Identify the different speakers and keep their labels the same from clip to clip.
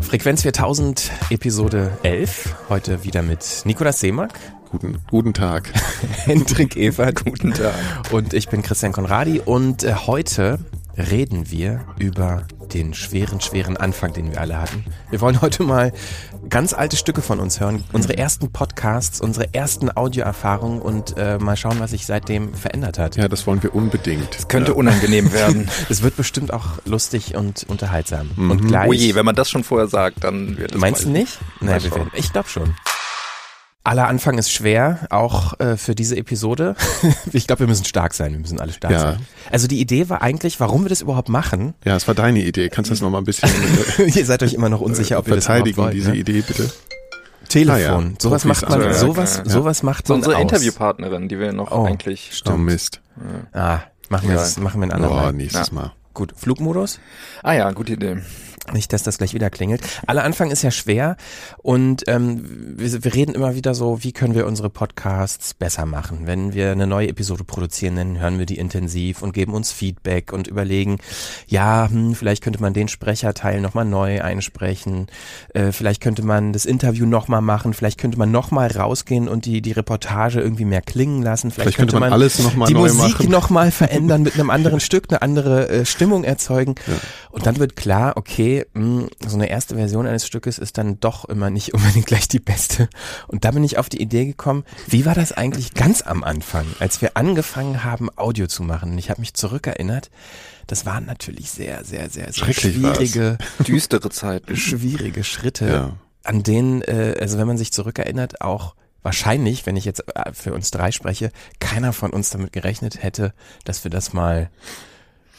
Speaker 1: Frequenz 4000, Episode 11. Heute wieder mit Nikolas Seemack.
Speaker 2: Guten, guten Tag.
Speaker 1: Hendrik Evert. Guten Tag. Und ich bin Christian Konradi und äh, heute reden wir über den schweren, schweren Anfang, den wir alle hatten. Wir wollen heute mal ganz alte Stücke von uns hören, unsere ersten Podcasts, unsere ersten Audioerfahrungen und äh, mal schauen, was sich seitdem verändert hat.
Speaker 2: Ja, das wollen wir unbedingt.
Speaker 3: Es könnte ja. unangenehm werden.
Speaker 1: Es wird bestimmt auch lustig und unterhaltsam.
Speaker 3: Mhm. Und gleich. Oh je, wenn man das schon vorher sagt, dann wird es.
Speaker 1: Meinst du nicht? Nein, wir werden, ich glaube schon. Aller Anfang ist schwer, auch äh, für diese Episode. ich glaube, wir müssen stark sein. Wir müssen alle stark ja. sein. Also die Idee war eigentlich, warum wir das überhaupt machen.
Speaker 2: Ja, es war deine Idee. Kannst du das nochmal ein bisschen...
Speaker 1: Ihr seid euch immer noch unsicher, ob wir das
Speaker 2: Verteidigen wollt, diese ne? Idee, bitte.
Speaker 1: Telefon. Ah, ja. Sowas macht man, also, sowas, ja. sowas macht man
Speaker 3: Unsere
Speaker 1: aus.
Speaker 3: Interviewpartnerin, die wir noch oh, eigentlich...
Speaker 2: Stimmt. Oh Mist.
Speaker 1: Ah, machen wir, das, machen wir ein andermal.
Speaker 2: Oh, nächstes Mal.
Speaker 1: Gut, Flugmodus?
Speaker 3: Ah ja, gute Idee.
Speaker 1: Nicht, dass das gleich wieder klingelt. Aller Anfang ist ja schwer und ähm, wir, wir reden immer wieder so, wie können wir unsere Podcasts besser machen. Wenn wir eine neue Episode produzieren, dann hören wir die intensiv und geben uns Feedback und überlegen, ja, hm, vielleicht könnte man den Sprecherteil nochmal neu einsprechen, äh, vielleicht könnte man das Interview nochmal machen, vielleicht könnte man nochmal rausgehen und die, die Reportage irgendwie mehr klingen lassen, vielleicht,
Speaker 2: vielleicht könnte, man, man alles noch mal
Speaker 1: die Musik nochmal verändern, mit einem anderen Stück eine andere äh, Stimmung erzeugen ja. und dann wird klar, okay, mh, hm, so eine erste Version eines Stückes ist dann doch immer nicht unbedingt gleich die beste. Und da bin ich auf die Idee gekommen, wie war das eigentlich ganz am Anfang, als wir angefangen haben, Audio zu machen? Und ich habe mich zurückerinnert, das waren natürlich sehr, sehr, sehr, sehr schwierige,
Speaker 3: düstere Zeiten,
Speaker 1: schwierige Schritte, ja. an denen, äh, also wenn man sich zurückerinnert, auch wahrscheinlich, wenn ich jetzt äh, für uns drei spreche, keiner von uns damit gerechnet hätte, dass wir das mal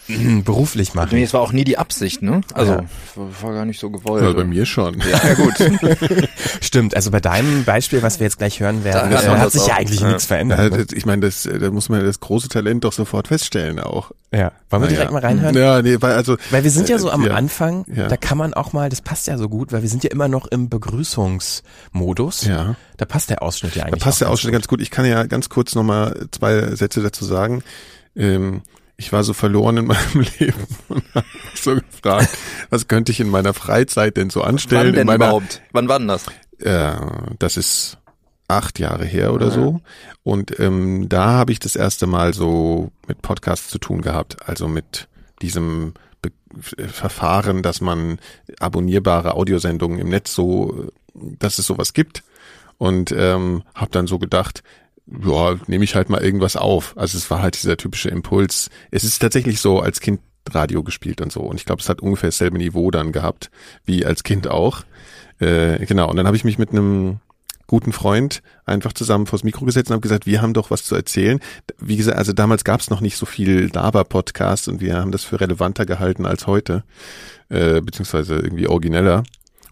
Speaker 1: beruflich machen.
Speaker 3: Nee, es war auch nie die Absicht, ne? Also ja. war gar nicht so gewollt.
Speaker 2: Ja, bei mir schon.
Speaker 3: Ja, ja gut.
Speaker 1: Stimmt, also bei deinem Beispiel, was wir jetzt gleich hören werden, da, äh, hat sich auch. ja eigentlich ja. nichts verändert.
Speaker 2: Ne? Ich meine, das, da muss man das große Talent doch sofort feststellen auch.
Speaker 1: Ja. Wollen wir direkt mal reinhören?
Speaker 2: Ja, nee, weil also.
Speaker 1: Weil wir sind ja so am Anfang, da kann man auch mal, das passt ja so gut, weil wir sind ja immer noch im Begrüßungsmodus.
Speaker 2: Ja.
Speaker 1: Da passt der Ausschnitt ja eigentlich.
Speaker 2: Da passt der Ausschnitt ganz gut. Ich kann ja ganz kurz nochmal zwei Sätze dazu sagen. Ähm, ich war so verloren in meinem Leben und habe mich so gefragt, was könnte ich in meiner Freizeit denn so anstellen?
Speaker 3: Wann denn
Speaker 2: meiner,
Speaker 3: überhaupt? Wann war denn das?
Speaker 2: Äh, das ist acht Jahre her oder ja. so. Und ähm, da habe ich das erste Mal so mit Podcasts zu tun gehabt, also mit diesem Be Verfahren, dass man abonnierbare Audiosendungen im Netz so, dass es sowas gibt. Und ähm, habe dann so gedacht, ja, nehme ich halt mal irgendwas auf. Also es war halt dieser typische Impuls. Es ist tatsächlich so als Kind Radio gespielt und so. Und ich glaube, es hat ungefähr dasselbe Niveau dann gehabt, wie als Kind auch. Äh, genau, und dann habe ich mich mit einem guten Freund einfach zusammen vors Mikro gesetzt und habe gesagt, wir haben doch was zu erzählen. Wie gesagt, also damals gab es noch nicht so viel Lava-Podcast und wir haben das für relevanter gehalten als heute, äh, beziehungsweise irgendwie origineller.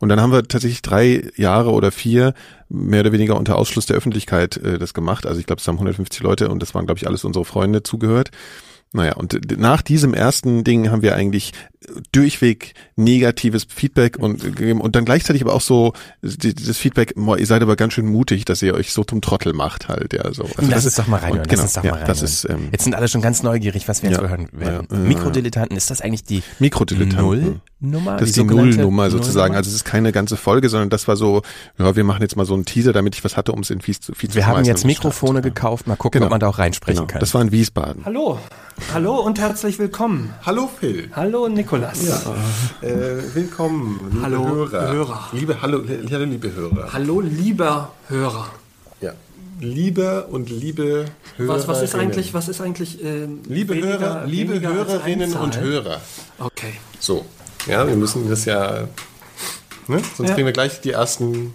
Speaker 2: Und dann haben wir tatsächlich drei Jahre oder vier mehr oder weniger unter Ausschluss der Öffentlichkeit äh, das gemacht. Also ich glaube, es haben 150 Leute und das waren, glaube ich, alles unsere Freunde zugehört. Naja, und nach diesem ersten Ding haben wir eigentlich durchweg negatives Feedback und und dann gleichzeitig aber auch so das Feedback, boah, ihr seid aber ganz schön mutig, dass ihr euch so zum Trottel macht halt, ja so.
Speaker 1: Also Lass das uns doch mal reinhören. Genau, Lass uns doch ja, mal
Speaker 2: Das ist, ähm,
Speaker 1: jetzt sind alle schon ganz neugierig, was wir jetzt ja, hören werden. Ja, Mikrodilettanten, ist das eigentlich die
Speaker 2: Mikrodilettanten?
Speaker 1: Nullnummer?
Speaker 2: Das ist die, die Nullnummer sozusagen. Nullnummer? Also es ist keine ganze Folge, sondern das war so, ja, wir machen jetzt mal so einen Teaser, damit ich was hatte, um es in Feed zu Feed
Speaker 1: Wir haben jetzt Mikrofone gekauft, mal gucken, genau. ob man da auch reinsprechen genau. kann.
Speaker 2: Das war in Wiesbaden.
Speaker 4: Hallo. Hallo und herzlich willkommen.
Speaker 2: Hallo Phil.
Speaker 4: Hallo Nikolas.
Speaker 2: Ja. Äh, willkommen, liebe
Speaker 4: hallo,
Speaker 2: Hörer.
Speaker 4: Hörer.
Speaker 2: Liebe, hallo, hallo, liebe Hörer.
Speaker 4: Hallo, lieber Hörer.
Speaker 2: Ja. Liebe und liebe
Speaker 4: Hörer. Was, was ist eigentlich, was ist eigentlich, äh,
Speaker 2: liebe weniger, Hörer, liebe Hörerinnen und Hörer.
Speaker 4: Okay.
Speaker 2: So. Ja, wir müssen das ja, ne? sonst ja. kriegen wir gleich die ersten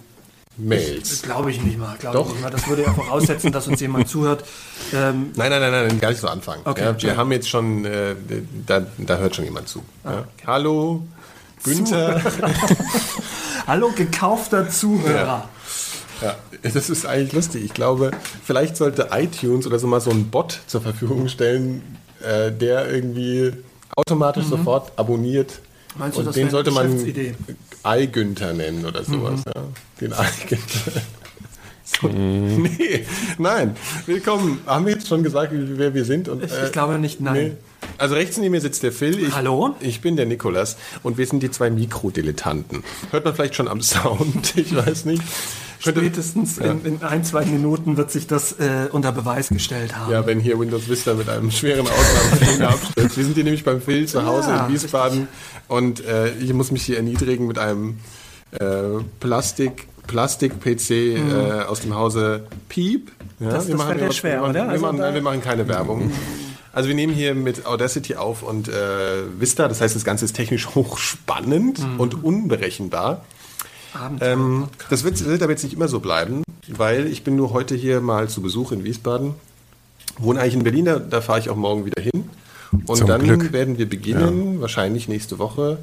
Speaker 2: Mails.
Speaker 4: Glaube ich nicht mal. Doch. Nicht mal. Das würde ja voraussetzen, dass uns jemand zuhört.
Speaker 2: Ähm nein, nein, nein, nein, gar nicht so anfangen. Okay. Ja, wir ja. haben jetzt schon, äh, da, da hört schon jemand zu. Ah, okay. Hallo, Günther.
Speaker 4: Hallo, gekaufter Zuhörer.
Speaker 2: Ja. ja, das ist eigentlich lustig. Ich glaube, vielleicht sollte iTunes oder so mal so einen Bot zur Verfügung stellen, äh, der irgendwie automatisch mhm. sofort abonniert.
Speaker 4: Meinst du,
Speaker 2: und
Speaker 4: das
Speaker 2: den sollte man iGünther nennen oder sowas. Mhm. Ja. Den iGünther. So, mm. Nee, nein. Willkommen. Haben wir jetzt schon gesagt, wer wir sind? Und,
Speaker 4: ich, äh, ich glaube nicht, nein. Nee.
Speaker 5: Also rechts neben mir sitzt der Phil. Ich,
Speaker 4: Hallo?
Speaker 5: Ich bin der Nikolas und wir sind die zwei Mikrodilettanten. Hört man vielleicht schon am Sound, ich weiß nicht.
Speaker 4: Spätestens in, in ein, zwei Minuten wird sich das äh, unter Beweis gestellt haben.
Speaker 5: Ja, wenn hier Windows Vista mit einem schweren Ausnahmefehler abstürzt. Wir sind hier nämlich beim Phil zu Hause
Speaker 4: Ja,
Speaker 5: in Wiesbaden und äh, ich muss mich hier erniedrigen mit einem äh, Plastik Plastik-PC äh, aus dem Hause Piep. Ja,
Speaker 4: Das-
Speaker 5: wir
Speaker 4: das
Speaker 5: machen
Speaker 4: ja
Speaker 5: immer-
Speaker 4: schwer,
Speaker 5: wir machen,
Speaker 4: oder?
Speaker 5: Wir,
Speaker 4: Also
Speaker 5: machen, nein, wir machen keine Werbung. Also wir nehmen hier mit Audacity auf und äh, Vista, das heißt, das Ganze ist technisch hochspannend und unberechenbar.
Speaker 4: Abenteuer.
Speaker 5: Ähm, das wird, wird aber jetzt nicht immer so bleiben, weil ich bin nur heute hier mal zu Besuch in Wiesbaden. Wohne eigentlich in Berlin, da, da fahre ich auch morgen wieder hin. Und
Speaker 1: Zum
Speaker 5: dann
Speaker 1: Glück.
Speaker 5: werden wir beginnen, wahrscheinlich nächste Woche,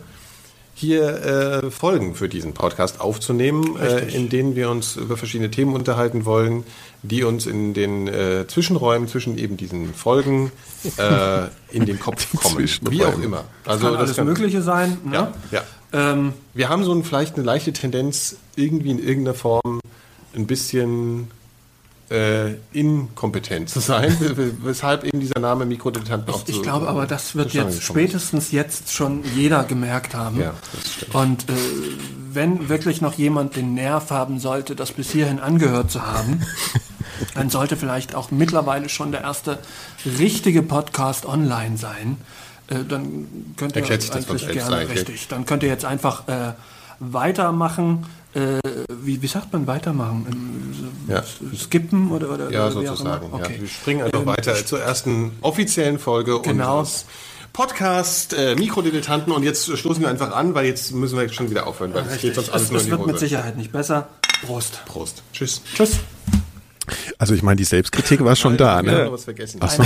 Speaker 5: hier äh, Folgen für diesen Podcast aufzunehmen, äh, in denen wir uns über verschiedene Themen unterhalten wollen, die uns in den äh, Zwischenräumen zwischen eben diesen Folgen äh, in den Kopf kommen. Wie auch immer.
Speaker 4: Also kann alles Mögliche sein. Ne?
Speaker 5: Ja, ja.
Speaker 4: Ähm,
Speaker 5: Wir haben so ein, vielleicht eine leichte Tendenz, irgendwie in irgendeiner Form ein bisschen äh, inkompetent zu sein, weshalb eben dieser Name Mikrodilettanten auch
Speaker 4: ich
Speaker 5: zu-
Speaker 4: glaube aber, das wird jetzt spätestens jetzt schon jeder gemerkt haben.
Speaker 5: Ja.
Speaker 4: Und äh, wenn wirklich noch jemand den Nerv haben sollte, das bis hierhin angehört zu haben, dann sollte vielleicht auch mittlerweile schon der erste richtige Podcast online sein. Äh, dann könnt ihr
Speaker 5: Erklärt
Speaker 4: eigentlich gerne
Speaker 5: eigentlich.
Speaker 4: richtig. Dann könnt ihr jetzt einfach äh, weitermachen. Äh, wie, wie sagt man weitermachen? Ähm,
Speaker 5: Ja.
Speaker 4: Skippen oder, oder
Speaker 5: Ja,
Speaker 4: oder
Speaker 5: sozusagen. Ja.
Speaker 4: Okay.
Speaker 5: Wir springen einfach
Speaker 4: Ähm,
Speaker 5: weiter zur ersten offiziellen Folge
Speaker 4: Genau.
Speaker 5: unseres Podcast äh, Mikrodilettanten und jetzt stoßen wir einfach an, weil jetzt müssen wir schon wieder aufhören, weil es geht sonst alles
Speaker 4: Es,
Speaker 5: nur in die
Speaker 4: wird mit Sicherheit nicht besser. Prost.
Speaker 5: Prost. Tschüss.
Speaker 4: Tschüss.
Speaker 5: Also ich meine, die Selbstkritik war schon da,
Speaker 3: ne?
Speaker 5: Was vergessen.
Speaker 4: Äh, was,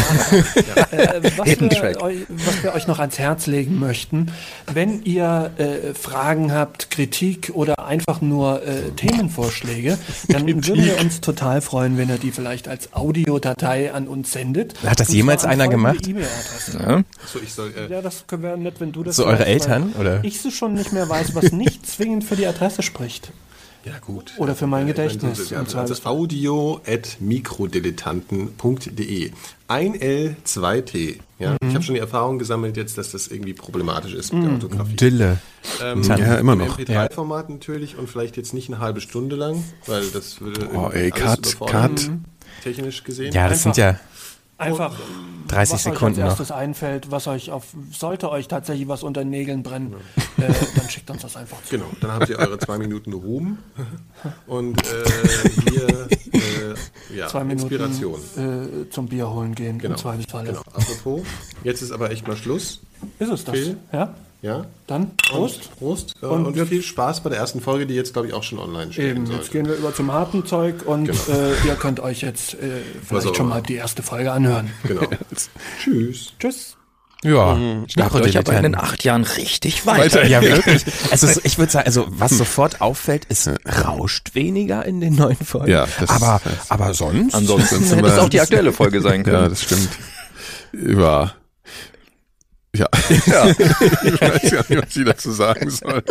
Speaker 4: wir was euch noch ans Herz legen möchten, wenn ihr äh, Fragen habt, Kritik oder einfach nur äh, Themenvorschläge, dann würden wir uns total freuen, wenn ihr die vielleicht als Audiodatei an uns sendet.
Speaker 1: Hat das jemals einer gemacht?
Speaker 4: E-Mail-Adresse.
Speaker 3: Ja.
Speaker 5: So, ich soll, äh,
Speaker 4: Ja, das wäre nett, wenn du das
Speaker 1: So eure Eltern,
Speaker 4: weil
Speaker 1: oder?
Speaker 4: Ich so schon nicht mehr weiß, was nicht zwingend für die Adresse spricht.
Speaker 5: Ja gut.
Speaker 4: Oder für mein
Speaker 5: Ja,
Speaker 4: Gedächtnis im
Speaker 5: Also
Speaker 4: Zweifelsfall.
Speaker 5: audio at mikrodilettanten.de. Ein L, zwei T. Ja, Ich habe schon die Erfahrung gesammelt jetzt, dass das irgendwie problematisch ist mit der Orthographie.
Speaker 1: Dille.
Speaker 5: Ähm,
Speaker 1: Ja,
Speaker 5: im
Speaker 3: immer noch.
Speaker 5: MP3-Format natürlich und vielleicht jetzt nicht eine halbe Stunde lang, weil das würde
Speaker 3: Oh,
Speaker 5: irgendwie
Speaker 3: ey,
Speaker 5: alles
Speaker 3: Cut,
Speaker 5: überfordern,
Speaker 3: Cut.
Speaker 5: technisch gesehen.
Speaker 1: Ja, das sind ja
Speaker 4: Einfach
Speaker 1: 30
Speaker 4: was
Speaker 1: Sekunden
Speaker 4: euch als
Speaker 1: noch.
Speaker 4: erstes einfällt, was euch auf, sollte euch tatsächlich was unter den Nägeln brennen, äh, dann schickt uns das einfach zu.
Speaker 5: Genau, dann habt ihr eure zwei Minuten Ruhm und äh, hier äh, ja,
Speaker 4: Zwei Minuten
Speaker 5: Inspiration.
Speaker 4: äh, zum Bier holen gehen,
Speaker 5: Genau,
Speaker 4: im Zweifelsfall.
Speaker 5: genau. Apropos, jetzt ist aber echt mal Schluss.
Speaker 4: Ist es das?
Speaker 5: Phil?
Speaker 4: Ja?
Speaker 5: Ja?
Speaker 4: Dann Prost.
Speaker 5: Und, Prost. Äh,
Speaker 4: Und
Speaker 5: Und,
Speaker 4: wir-
Speaker 5: viel Spaß bei der ersten Folge, die jetzt, glaube ich, auch schon online stehen
Speaker 4: Eben,
Speaker 5: sollte.
Speaker 4: jetzt gehen wir über zum harten Zeug und
Speaker 5: Genau.
Speaker 4: äh, ihr könnt euch jetzt äh, vielleicht schon mal die erste Folge anhören.
Speaker 5: Genau. Tschüss.
Speaker 4: Tschüss.
Speaker 1: Ja,
Speaker 3: Ich dachte euch aber in den acht Jahren richtig weiter.
Speaker 1: Ja, wirklich. Also so- ich würde sagen, also was sofort auffällt, es rauscht weniger in den neuen Folgen.
Speaker 5: Ja, das-
Speaker 1: aber,
Speaker 5: das-
Speaker 1: aber sonst.
Speaker 3: Ansonsten
Speaker 5: sind
Speaker 3: hätte es
Speaker 5: wir-
Speaker 3: auch die aktuelle Folge sein können.
Speaker 5: Ja, das stimmt. Ja. Ja. ich weiß gar nicht, was ich dazu sagen soll.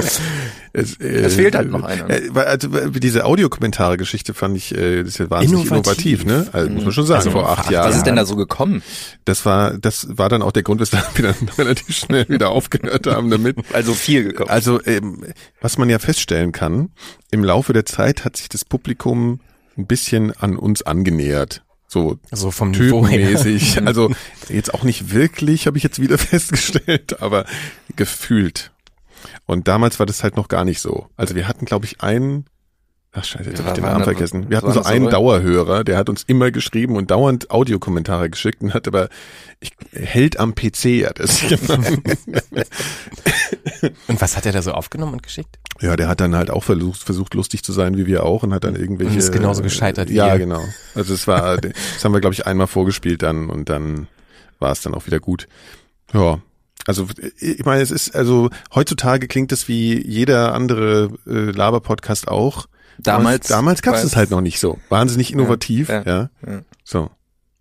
Speaker 5: Es, äh,
Speaker 3: Es fehlt halt noch einer.
Speaker 5: Äh, also, weil diese Audiokommentare-Geschichte fand ich, äh, das ist ja wahnsinnig innovativ,
Speaker 1: Innovativ.
Speaker 5: ne? Also, muss man schon sagen,
Speaker 1: Also,
Speaker 5: vor acht
Speaker 1: acht
Speaker 5: Jahren.
Speaker 3: Was ist denn da so gekommen?
Speaker 5: Das war, das war dann auch der Grund, weshalb wir dann relativ schnell wieder aufgehört haben damit.
Speaker 3: Also viel gekommen.
Speaker 5: Also, ähm, was man ja feststellen kann, im Laufe der Zeit hat sich das Publikum ein bisschen an uns angenähert. So
Speaker 1: So vom Niveau her.
Speaker 5: typenmäßig. Also jetzt auch nicht wirklich, habe ich jetzt wieder festgestellt, aber gefühlt. Und damals war das halt noch gar nicht so. Also wir hatten, glaube ich, einen, ach scheiße, jetzt
Speaker 3: Ja,
Speaker 5: habe ich den Namen vergessen. Wir hatten so einen
Speaker 3: so?
Speaker 5: Dauerhörer, der hat uns immer geschrieben und dauernd Audiokommentare geschickt und hat aber ich, hält am PC hat es gemacht.
Speaker 1: Und was hat er da so aufgenommen und geschickt?
Speaker 5: Ja, der hat dann halt auch versucht, versucht lustig zu sein wie wir auch und hat dann irgendwelche.
Speaker 1: Und ist genauso gescheitert wie
Speaker 5: Ja,
Speaker 1: ihr.
Speaker 5: genau. Also es war, das haben wir glaube ich einmal vorgespielt dann und dann war es dann auch wieder gut. Ja. Also ich meine, es ist also heutzutage klingt es wie jeder andere äh, Laber-Podcast auch.
Speaker 3: Damals-
Speaker 5: damals gab es
Speaker 3: weil-
Speaker 5: es halt noch nicht so. Wahnsinnig innovativ, ja.
Speaker 3: ja, ja.
Speaker 5: So.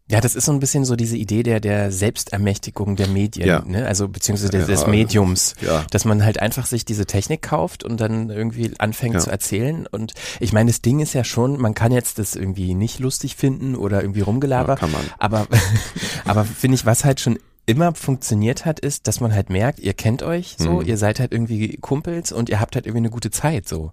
Speaker 1: Ja, das ist so ein bisschen so diese Idee der, der Selbstermächtigung der Medien,
Speaker 5: Ja.
Speaker 1: ne? also beziehungsweise des, des Mediums,
Speaker 5: ja.
Speaker 1: dass man halt einfach sich diese Technik kauft und dann irgendwie anfängt
Speaker 5: Ja.
Speaker 1: zu erzählen. Und ich meine, das Ding ist ja schon, man kann jetzt das irgendwie nicht lustig finden oder irgendwie rumgelaber, aber aber finde ich, was halt schon immer funktioniert hat, ist, dass man halt merkt, ihr kennt euch so,
Speaker 2: Mhm.
Speaker 1: ihr seid halt irgendwie Kumpels und ihr habt halt irgendwie eine gute Zeit so.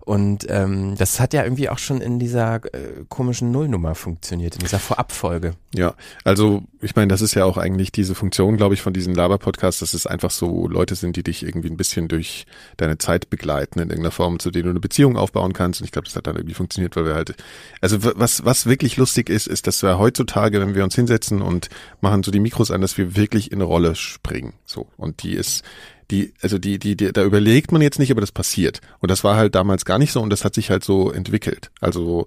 Speaker 1: Und ähm, das hat ja irgendwie auch schon in dieser äh, komischen Nullnummer funktioniert, in dieser Vorabfolge.
Speaker 2: Ja, also ich meine, das ist ja auch eigentlich diese Funktion, glaube ich, von diesen Laber-Podcasts, dass es einfach so Leute sind, die dich irgendwie ein bisschen durch deine Zeit begleiten in irgendeiner Form, zu denen du eine Beziehung aufbauen kannst. Und ich glaube, das hat dann irgendwie funktioniert, weil wir halt, also was, was wirklich lustig ist, ist, dass wir heutzutage, wenn wir uns hinsetzen und machen so die Mikros an, dass wir wirklich in eine Rolle springen. So. Und die ist, die, also die, die, die, da überlegt man jetzt nicht, aber das passiert. Und das war halt damals gar nicht so und das hat sich halt so entwickelt. Also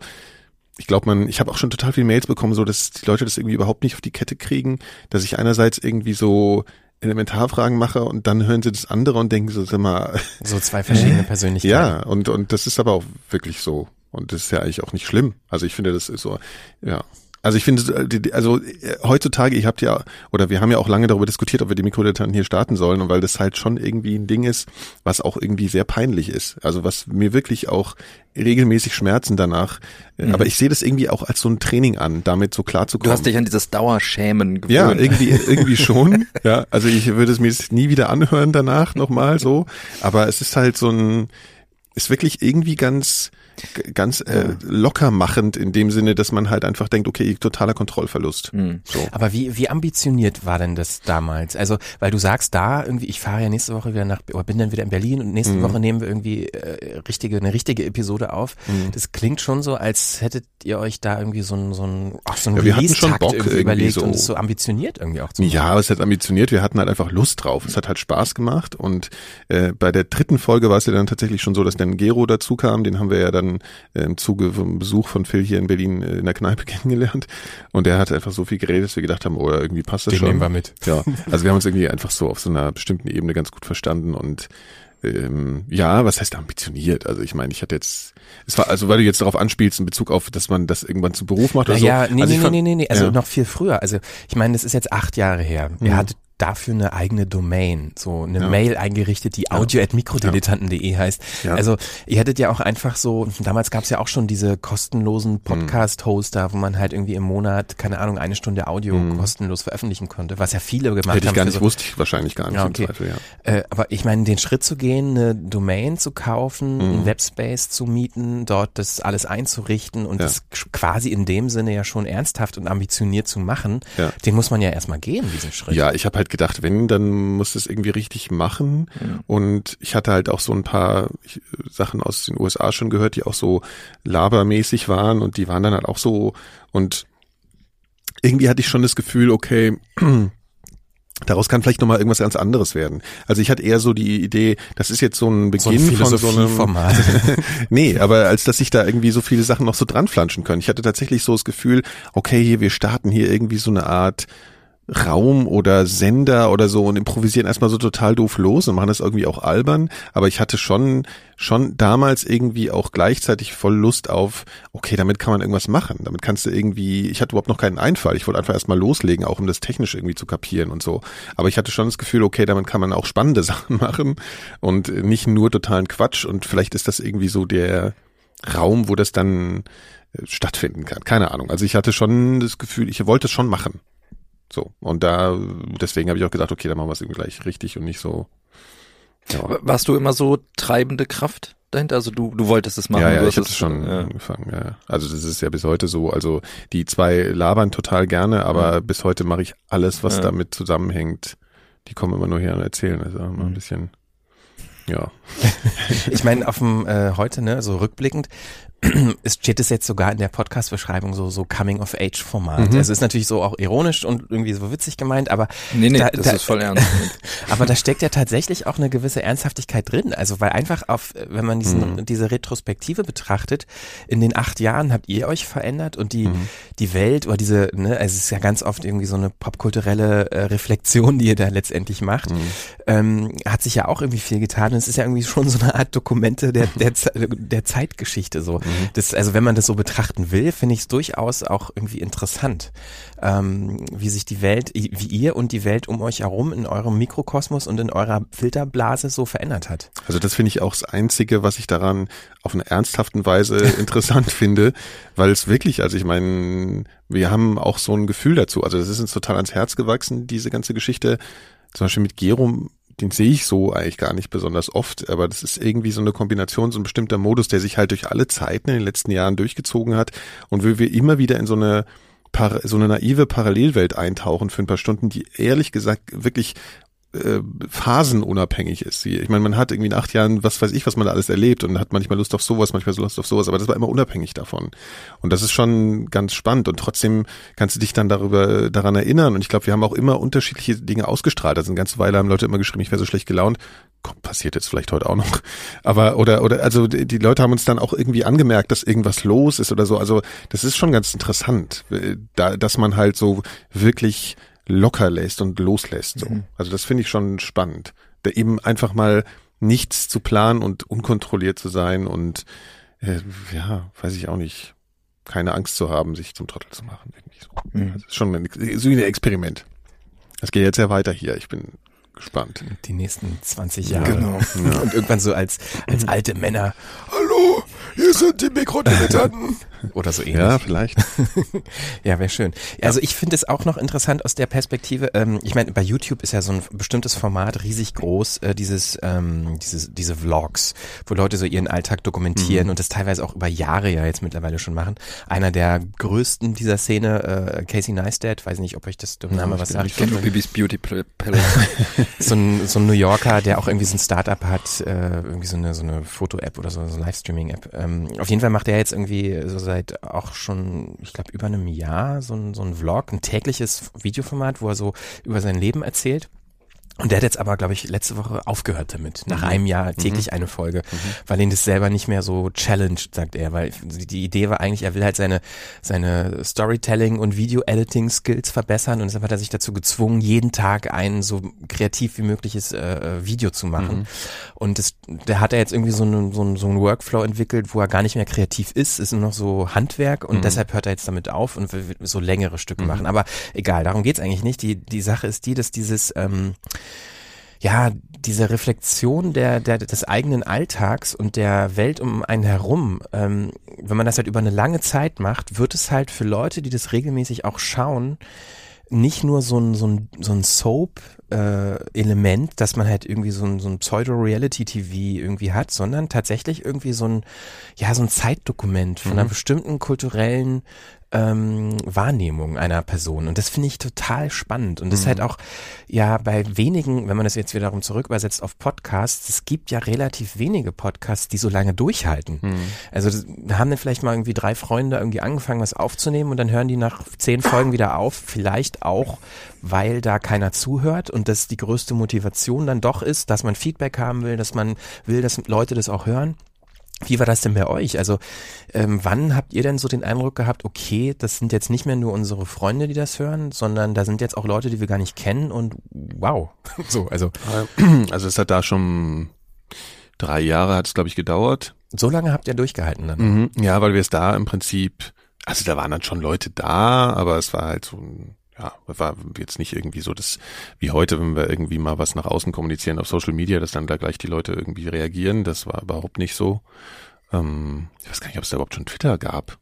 Speaker 2: ich glaube, man, ich habe auch schon total viele Mails bekommen, so dass die Leute das irgendwie überhaupt nicht auf die Kette kriegen, dass ich einerseits irgendwie so Elementarfragen mache und dann hören sie das andere und denken so, sag mal,
Speaker 1: So zwei verschiedene Persönlichkeiten.
Speaker 2: ja, und, und das ist aber auch wirklich so. Und das ist ja eigentlich auch nicht schlimm. Also ich finde, das ist so, ja. Also ich finde, also äh, heutzutage, ihr habt ja, oder wir haben ja auch lange darüber diskutiert, ob wir die Mikrodilettanten hier starten sollen, und weil das halt schon irgendwie ein Ding ist, was auch irgendwie sehr peinlich ist. Also was mir wirklich auch regelmäßig Schmerzen danach, äh, aber ich sehe das irgendwie auch als so ein Training an, damit so klar zu
Speaker 3: Du
Speaker 2: kommen.
Speaker 3: hast dich an dieses Dauerschämen gewöhnt.
Speaker 2: Ja, irgendwie, irgendwie schon. Ja, also ich würde es mir jetzt nie wieder anhören danach nochmal so. Aber es ist halt so ein, ist wirklich irgendwie ganz, ganz äh, locker machend in dem Sinne, dass man halt einfach denkt, okay, totaler Kontrollverlust.
Speaker 3: Hm.
Speaker 2: So.
Speaker 1: Aber wie, wie ambitioniert war denn das damals? Also, weil du sagst da irgendwie, ich fahre ja nächste Woche wieder nach, oder bin dann wieder in Berlin und nächste
Speaker 2: Mhm.
Speaker 1: Woche nehmen wir irgendwie äh, richtige, eine richtige Episode auf.
Speaker 2: Mhm.
Speaker 1: Das klingt schon so, als hättet ihr euch da irgendwie so ein, so ein, ach, so ein
Speaker 2: Ja, wir hatten schon Bock
Speaker 1: irgendwie überlegt
Speaker 2: so.
Speaker 1: und es so ambitioniert irgendwie auch zu machen.
Speaker 2: Ja, es hat ambitioniert, wir hatten halt einfach Lust drauf. Es hat halt Spaß gemacht und äh, bei der dritten Folge war es ja dann tatsächlich schon so, dass dann Gero dazu kam. Den haben wir ja dann äh, im Zuge vom Besuch von Phil hier in Berlin äh, in der Kneipe kennengelernt. Und der hat einfach so viel geredet, dass wir gedacht haben, oh ja, irgendwie passt das
Speaker 1: Den
Speaker 2: schon.
Speaker 1: nehmen wir mit.
Speaker 2: Ja, also wir haben uns irgendwie einfach so auf so einer bestimmten Ebene ganz gut verstanden und ähm, ja, was heißt ambitioniert? Also ich meine, ich hatte jetzt, es war, also weil du jetzt darauf anspielst in Bezug auf, dass man das irgendwann zum Beruf macht oder
Speaker 1: Ja,
Speaker 2: so.
Speaker 1: nee,
Speaker 2: also
Speaker 1: nee, nee, nee, nee, nee, also
Speaker 2: ja.
Speaker 1: noch viel früher. Also ich meine, das ist jetzt acht Jahre her. Ihr
Speaker 2: Mhm.
Speaker 1: hattet dafür eine eigene Domain, so eine
Speaker 2: Ja.
Speaker 1: Mail eingerichtet, die audio.mikrodilettanten.de heißt.
Speaker 2: Ja.
Speaker 1: Also ihr hättet ja auch einfach so, damals gab es ja auch schon diese kostenlosen Podcast-Hoster, wo man halt irgendwie im Monat, keine Ahnung, eine Stunde Audio
Speaker 2: Mhm.
Speaker 1: kostenlos veröffentlichen konnte, was ja viele gemacht
Speaker 2: Hätte ich
Speaker 1: haben.
Speaker 2: gar
Speaker 1: für
Speaker 2: nicht,
Speaker 1: so,
Speaker 2: wusste ich wahrscheinlich gar nicht
Speaker 1: Ja,
Speaker 2: im
Speaker 1: okay.
Speaker 2: Zweifel, ja.
Speaker 1: äh, aber ich meine, den Schritt zu gehen, eine Domain zu kaufen,
Speaker 2: Mhm.
Speaker 1: einen Webspace zu mieten, dort das alles einzurichten und
Speaker 2: Ja.
Speaker 1: das quasi in dem Sinne ja schon ernsthaft und ambitioniert zu machen,
Speaker 2: Ja.
Speaker 1: den muss man ja erstmal gehen, diesen Schritt.
Speaker 2: Ja, ich habe halt gedacht, wenn, dann muss es irgendwie richtig machen. Und ich hatte halt auch so ein paar ich, Sachen aus den USA schon gehört, die auch so labermäßig waren und die waren dann halt auch so und irgendwie hatte ich schon das Gefühl, okay, daraus kann vielleicht nochmal irgendwas ganz anderes werden. Also ich hatte eher so die Idee, das ist jetzt so ein
Speaker 1: so ein
Speaker 2: Beginn von so einem
Speaker 1: Philosophieformat.
Speaker 2: nee, aber als dass sich da irgendwie so viele Sachen noch so dran flanschen können. Ich hatte tatsächlich so das Gefühl, okay, hier, wir starten hier irgendwie so eine Art Raum oder Sender oder so und improvisieren erstmal so total doof los und machen das irgendwie auch albern. Aber ich hatte schon, schon damals irgendwie auch gleichzeitig voll Lust auf, okay, damit kann man irgendwas machen. Damit kannst du irgendwie, ich hatte überhaupt noch keinen Einfall. Ich wollte einfach erstmal loslegen, auch um das technisch irgendwie zu kapieren und so. Aber ich hatte schon das Gefühl, okay, damit kann man auch spannende Sachen machen und nicht nur totalen Quatsch. Und vielleicht ist das irgendwie so der Raum, wo das dann äh, stattfinden kann. Keine Ahnung. Also ich hatte schon das Gefühl, ich wollte es schon machen. So. Und da, deswegen habe ich auch gedacht, okay, dann machen wir es irgendwie gleich richtig und nicht so. Ja,
Speaker 3: Warst du immer so treibende Kraft dahinter? Also du, du wolltest es machen.
Speaker 2: ja, ja ich habe
Speaker 3: es-
Speaker 2: schon
Speaker 3: Ja.
Speaker 2: angefangen. Ja. ja. Also das ist ja bis heute so. Also die zwei labern total gerne, aber bis heute mache ich alles, was
Speaker 3: Ja.
Speaker 2: damit zusammenhängt. Die kommen immer nur her und erzählen. Also immer ein
Speaker 3: Mhm.
Speaker 2: bisschen. Ja.
Speaker 1: Ich meine, auf dem äh, heute, ne, so rückblickend, es steht es jetzt sogar in der Podcast-Beschreibung so, so Coming-of-Age-Format.
Speaker 2: Mhm.
Speaker 1: Also ist natürlich so auch ironisch und irgendwie so witzig gemeint, aber
Speaker 3: Nee, nee,
Speaker 1: Da-
Speaker 3: das
Speaker 1: da-
Speaker 3: ist voll ernst.
Speaker 1: Aber da steckt ja tatsächlich auch eine gewisse Ernsthaftigkeit drin. Also weil einfach auf, wenn man diesen,
Speaker 2: Mhm.
Speaker 1: diese Retrospektive betrachtet, in den acht Jahren habt ihr euch verändert und die,
Speaker 2: Mhm.
Speaker 1: die Welt oder diese, ne, also es ist ja ganz oft irgendwie so eine popkulturelle äh, Reflexion, die ihr da letztendlich macht,
Speaker 2: Mhm.
Speaker 1: ähm, hat sich ja auch irgendwie viel getan. Und es ist ja irgendwie schon so eine Art Dokumente der, der, der Zeitgeschichte so.
Speaker 2: Mhm.
Speaker 1: das, also wenn man das so betrachten will, finde ich es durchaus auch irgendwie interessant, ähm, wie sich die Welt, wie ihr und die Welt um euch herum in eurem Mikrokosmos und in eurer Filterblase so verändert hat.
Speaker 2: Also das finde ich auch das Einzige, was ich daran auf eine ernsthaften Weise interessant finde, weil es wirklich, also ich meine, wir haben auch so ein Gefühl dazu. Also das ist uns total ans Herz gewachsen, diese ganze Geschichte. Zum Beispiel mit Gerum den sehe ich so eigentlich gar nicht besonders oft, aber das ist irgendwie so eine Kombination, so ein bestimmter Modus, der sich halt durch alle Zeiten in den letzten Jahren durchgezogen hat und wo wir immer wieder in so eine so eine naive Parallelwelt eintauchen für ein paar Stunden, die ehrlich gesagt wirklich äh, phasenunabhängig ist. Ich meine, man hat irgendwie in acht Jahren, was weiß ich, was man da alles erlebt und hat manchmal Lust auf sowas, manchmal Lust auf sowas, aber das war immer unabhängig davon. Und das ist schon ganz spannend und trotzdem kannst du dich dann darüber daran erinnern. Und ich glaube, wir haben auch immer unterschiedliche Dinge ausgestrahlt. Also eine ganze Weile haben Leute immer geschrieben, ich wäre so schlecht gelaunt. Komm, passiert jetzt vielleicht heute auch noch. Aber, oder, oder, also die Leute haben uns dann auch irgendwie angemerkt, dass irgendwas los ist oder so. Also das ist schon ganz interessant, äh, da, dass man halt so wirklich locker lässt und loslässt. So. Mhm. Also das finde ich schon spannend. Da eben einfach mal nichts zu planen und unkontrolliert zu sein und äh, ja, weiß ich auch nicht, keine Angst zu haben, sich zum Trottel zu machen. Irgendwie so. Mhm. Also ist schon ein, so ein Experiment. Das geht jetzt ja weiter hier. Ich bin gespannt.
Speaker 1: Die nächsten 20 Jahre.
Speaker 2: Genau. Ja.
Speaker 1: Und irgendwann so als, als alte Männer.
Speaker 2: Hallo, hier sind die Mikrodilettanten.
Speaker 1: Oder so ähnlich.
Speaker 2: Ja, vielleicht.
Speaker 1: ja, wäre schön. Also ich finde es auch noch interessant aus der Perspektive, ähm, ich meine, bei YouTube ist ja so ein bestimmtes Format riesig groß, äh, dieses, ähm, dieses, diese Vlogs, wo Leute so ihren Alltag dokumentieren mhm. und das teilweise auch über Jahre ja jetzt mittlerweile schon machen. Einer der größten dieser Szene, äh, Casey Neistat, weiß nicht, ob euch das der Name ja, was sagt.
Speaker 3: Ich kenne Bibis Beauty Palace.
Speaker 1: so, ein, so ein New Yorker, der auch irgendwie so ein Startup hat, äh, irgendwie so eine, so eine Foto-App oder so, so eine Livestreaming-App. Ähm, auf jeden Fall macht er jetzt irgendwie so seit auch schon, ich glaube, über einem Jahr so ein, so ein Vlog, ein tägliches Videoformat, wo er so über sein Leben erzählt. Und der hat jetzt aber, glaube ich, letzte Woche aufgehört damit. Nach mhm. einem Jahr täglich mhm. eine Folge, mhm. weil ihn das selber nicht mehr so challenged, sagt er. Weil die Idee war eigentlich, er will halt seine, seine Storytelling und Video-Editing-Skills verbessern und deshalb hat er sich dazu gezwungen, jeden Tag ein so kreativ wie mögliches äh, Video zu machen. Mhm. Und das, der hat er jetzt irgendwie so einen, so, einen, so einen Workflow entwickelt, wo er gar nicht mehr kreativ ist, ist nur noch so Handwerk und mhm. deshalb hört er jetzt damit auf und will so längere Stücke mhm. machen. Aber egal, darum geht's eigentlich nicht. Die, die Sache ist die, dass dieses ähm, ja, diese Reflexion der, der, des eigenen Alltags und der Welt um einen herum, ähm, wenn man das halt über eine lange Zeit macht, wird es halt für Leute, die das regelmäßig auch schauen, nicht nur so ein, so ein, so ein Soap-Element, äh, dass man halt irgendwie so ein, so ein Pseudo-Reality-TV irgendwie hat, sondern tatsächlich irgendwie so ein, ja, so ein Zeitdokument von mhm. einer bestimmten kulturellen ähm, Wahrnehmung einer Person. Und das finde ich total spannend. Und das ist halt mhm. auch, ja, bei wenigen, wenn man das jetzt wiederum zurück übersetzt auf Podcasts, es gibt ja relativ wenige Podcasts, die so lange durchhalten. Mhm. Also haben dann vielleicht mal irgendwie drei Freunde irgendwie angefangen, was aufzunehmen und dann hören die nach zehn Folgen wieder auf. Vielleicht auch, weil da keiner zuhört und das die größte Motivation dann doch ist, dass man Feedback haben will, dass man will, dass Leute das auch hören. Wie war das denn bei euch? Also ähm, wann habt ihr denn so den Eindruck gehabt, okay, das sind jetzt nicht mehr nur unsere Freunde, die das hören, sondern da sind jetzt auch Leute, die wir gar nicht kennen und wow. so, also.
Speaker 2: Also es hat da schon drei Jahre hat es, glaube ich, gedauert.
Speaker 1: So lange habt ihr durchgehalten dann?
Speaker 2: Mhm. Ja, weil wir es da im Prinzip, also da waren dann schon Leute da, aber es war halt so ein ja, war jetzt nicht irgendwie so, dass wie heute, wenn wir irgendwie mal was nach außen kommunizieren auf Social Media, dass dann da gleich die Leute irgendwie reagieren. Das war überhaupt nicht so. Ähm, ich weiß gar nicht, ob es da überhaupt schon Twitter gab.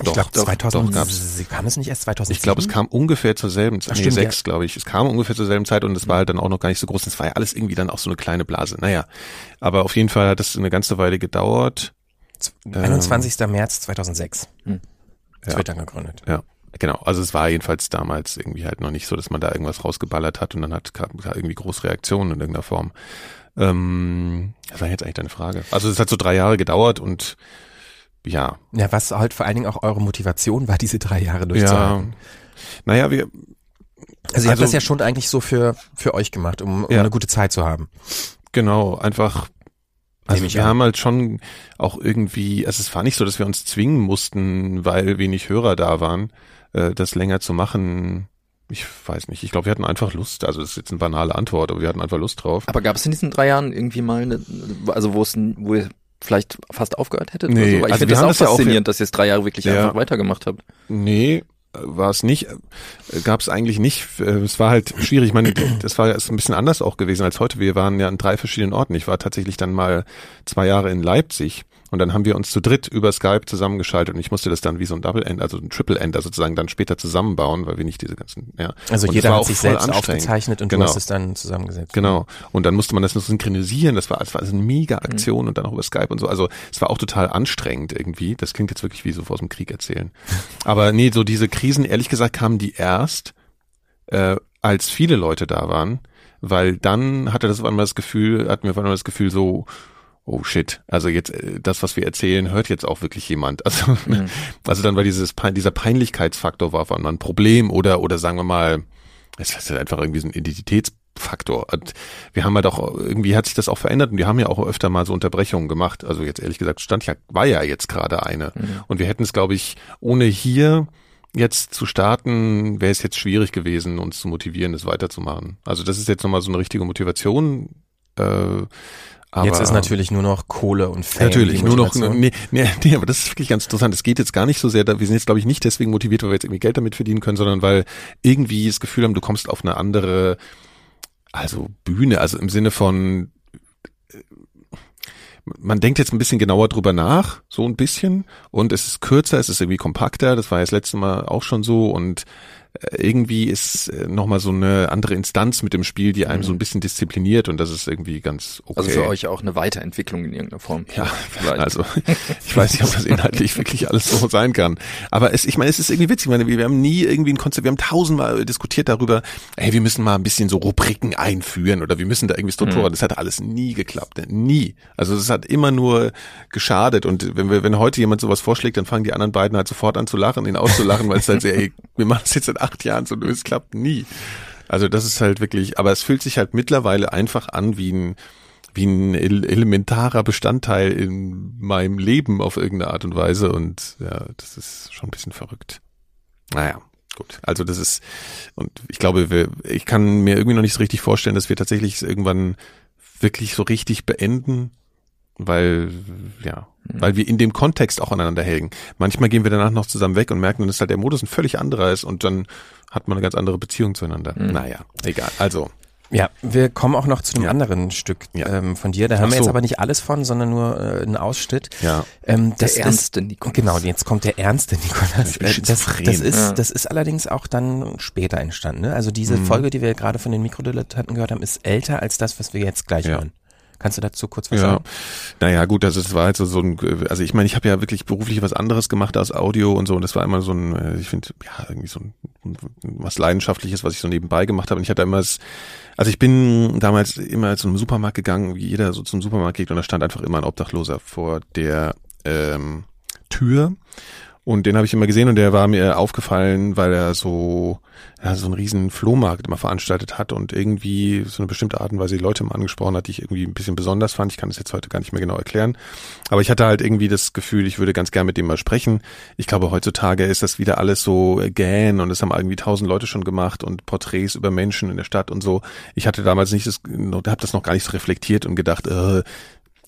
Speaker 1: Ich glaube 2000 doch, gab's. kam es nicht erst 2007?
Speaker 2: Ich glaube, es kam ungefähr zur selben Zeit. Nee, stimmt, sechs, ja. glaube ich. Es kam ungefähr zur selben Zeit und es war halt dann auch noch gar nicht so groß. Es war ja alles irgendwie dann auch so eine kleine Blase. Naja, aber auf jeden Fall hat das eine ganze Weile gedauert.
Speaker 1: 21. Ähm, März 2006. Hm. Twitter ja. gegründet.
Speaker 2: Ja. Genau, also es war jedenfalls damals irgendwie halt noch nicht so, dass man da irgendwas rausgeballert hat und dann hat irgendwie große Reaktionen in irgendeiner Form. Ähm, das war jetzt eigentlich deine Frage. Also es hat so drei Jahre gedauert und ja.
Speaker 1: Ja, was halt vor allen Dingen auch eure Motivation war, diese drei Jahre durchzuhalten. Ja.
Speaker 2: Naja, wir.
Speaker 1: Also ihr also, habt das ja schon eigentlich so für, für euch gemacht, um, um ja. eine gute Zeit zu haben.
Speaker 2: Genau, einfach also wir an. haben halt schon auch irgendwie, also es war nicht so, dass wir uns zwingen mussten, weil wenig Hörer da waren, äh, das länger zu machen. Ich weiß nicht. Ich glaube, wir hatten einfach Lust. Also das ist jetzt eine banale Antwort, aber wir hatten einfach Lust drauf.
Speaker 3: Aber gab es in diesen drei Jahren irgendwie mal eine, also wo es, wo ihr vielleicht fast aufgehört hättet?
Speaker 2: Nee,
Speaker 3: so? Weil ich
Speaker 2: also
Speaker 3: finde das auch
Speaker 2: das ja auch-
Speaker 3: faszinierend, dass ihr es drei Jahre wirklich
Speaker 2: Ja.
Speaker 3: einfach weitergemacht habt.
Speaker 2: Nee, war es nicht. Gab es eigentlich nicht. Es war halt schwierig. Ich meine, das war ist ein bisschen anders auch gewesen als heute. Wir waren ja an drei verschiedenen Orten. Ich war tatsächlich dann mal zwei Jahre in Leipzig. Und dann haben wir uns zu dritt über Skype zusammengeschaltet und ich musste das dann wie so ein Double End, also ein Triple Ender sozusagen dann später zusammenbauen, weil wir nicht diese ganzen, ja.
Speaker 1: Also
Speaker 2: Und
Speaker 1: jeder
Speaker 2: war
Speaker 1: hat
Speaker 2: auch
Speaker 1: sich selbst aufgezeichnet und
Speaker 2: Genau.
Speaker 1: du hast es dann zusammengesetzt.
Speaker 2: Genau. Und dann musste man das noch synchronisieren. Das war, das war also eine mega Aktion und dann auch über Skype und so. Also es war auch total anstrengend irgendwie. Das klingt jetzt wirklich wie so aus dem Krieg erzählen. Aber nee, so diese Krisen, ehrlich gesagt, kamen die erst, äh, als viele Leute da waren, weil dann hatte das auf einmal das Gefühl, hatten wir auf einmal das Gefühl so, oh shit, also jetzt äh, das, was wir erzählen, hört jetzt auch wirklich jemand. Also, also dann war dieses dieser Peinlichkeitsfaktor war auf einmal ein Problem oder oder sagen wir mal, es ist halt einfach irgendwie so ein Identitätsfaktor. Und wir haben halt auch, irgendwie hat sich das auch verändert und wir haben ja auch öfter mal so Unterbrechungen gemacht. Also jetzt ehrlich gesagt, stand ja, war ja jetzt gerade eine. Und wir hätten es, glaube ich, ohne hier jetzt zu starten, wäre es jetzt schwierig gewesen, uns zu motivieren, das weiterzumachen. Also das ist jetzt nochmal so eine richtige Motivation. Äh, aber
Speaker 1: Jetzt ist natürlich nur noch Kohle und Fame.
Speaker 2: Natürlich, nur noch, nee, nee, nee, aber das ist wirklich ganz interessant. Es geht jetzt gar nicht so sehr, da, wir sind jetzt glaube ich nicht deswegen motiviert, weil wir jetzt irgendwie Geld damit verdienen können, sondern weil irgendwie das Gefühl haben, du kommst auf eine andere, also Bühne, also im Sinne von, äh, man denkt jetzt ein bisschen genauer drüber nach, so ein bisschen, und es ist kürzer, es ist irgendwie kompakter, das war ja das letzte Mal auch schon so, und irgendwie ist äh, nochmal so eine andere Instanz mit dem Spiel, die einem so ein bisschen diszipliniert und das ist irgendwie ganz okay.
Speaker 3: Also für euch auch eine Weiterentwicklung in irgendeiner Form.
Speaker 2: Ja,
Speaker 3: vielleicht.
Speaker 2: also ich weiß nicht, ob das inhaltlich wirklich alles so sein kann. Aber es, ich meine, es ist irgendwie witzig. Ich meine, wir, haben nie irgendwie ein Konzept, wir haben tausendmal diskutiert darüber, ey, wir müssen mal ein bisschen so Rubriken einführen oder wir müssen da irgendwie Strukturen. Das hat alles nie geklappt, ne? nie. Also es hat immer nur geschadet. Und wenn wir, wenn heute jemand sowas vorschlägt, dann fangen die anderen beiden halt sofort an zu lachen, ihn auszulachen, weil es halt so, ey, wir machen das jetzt seit acht Jahren so, es klappt nie. Also das ist halt wirklich, aber es fühlt sich halt mittlerweile einfach an wie ein, wie ein el- elementarer Bestandteil in meinem Leben auf irgendeine Art und Weise und ja, das ist schon ein bisschen verrückt. Naja, gut. Also das ist, und ich glaube, wir, ich kann mir irgendwie noch nicht so richtig vorstellen, dass wir tatsächlich irgendwann wirklich so richtig beenden, weil, ja, weil wir in dem Kontext auch aneinander hängen. Manchmal gehen wir danach noch zusammen weg und merken, dass halt der Modus ein völlig anderer ist und dann hat man eine ganz andere Beziehung zueinander. Naja, egal. Also,
Speaker 1: Ja, wir kommen auch noch zu einem
Speaker 2: Ja.
Speaker 1: anderen Stück
Speaker 2: Ja.
Speaker 1: ähm, von dir. Da hören
Speaker 2: Ach
Speaker 1: wir jetzt
Speaker 2: so.
Speaker 1: aber nicht alles von, sondern nur äh, einen Ausschnitt.
Speaker 2: ja.
Speaker 1: Ähm, das
Speaker 3: Der ernste
Speaker 1: ist,
Speaker 3: Nikolas.
Speaker 1: Genau, jetzt kommt der ernste Nikolas. Äh, das, das, ist,
Speaker 3: Ja.
Speaker 1: das ist allerdings auch dann später entstanden. Ne? Also diese
Speaker 2: Mhm.
Speaker 1: Folge, die wir gerade von den Mikrodilettanten gehört haben, ist älter als das, was wir jetzt gleich
Speaker 2: Ja.
Speaker 1: hören. Kannst du dazu kurz was
Speaker 2: Ja,
Speaker 1: sagen?
Speaker 2: naja, gut, also es war halt so, so ein, also ich meine, ich habe ja wirklich beruflich was anderes gemacht als Audio und so und das war immer so ein, äh, ich finde, ja, irgendwie so ein, was Leidenschaftliches, was ich so nebenbei gemacht habe. Und ich hatte immer das, also ich bin damals immer zu einem Supermarkt gegangen, wie jeder so zum Supermarkt geht und da stand einfach immer ein Obdachloser vor der ähm, Tür und den habe ich immer gesehen und der war mir aufgefallen, weil er so, ja, so einen riesen Flohmarkt immer veranstaltet hat und irgendwie so eine bestimmte Art und Weise die Leute immer angesprochen hat, die ich irgendwie ein bisschen besonders fand. Ich kann das jetzt heute gar nicht mehr genau erklären. Aber ich hatte halt irgendwie das Gefühl, ich würde ganz gern mit dem mal sprechen. Ich glaube, heutzutage ist das wieder alles so äh, gähn und das haben irgendwie tausend Leute schon gemacht und Porträts über Menschen in der Stadt und so. Ich hatte damals nicht das, habe das noch gar nicht so reflektiert und gedacht, äh,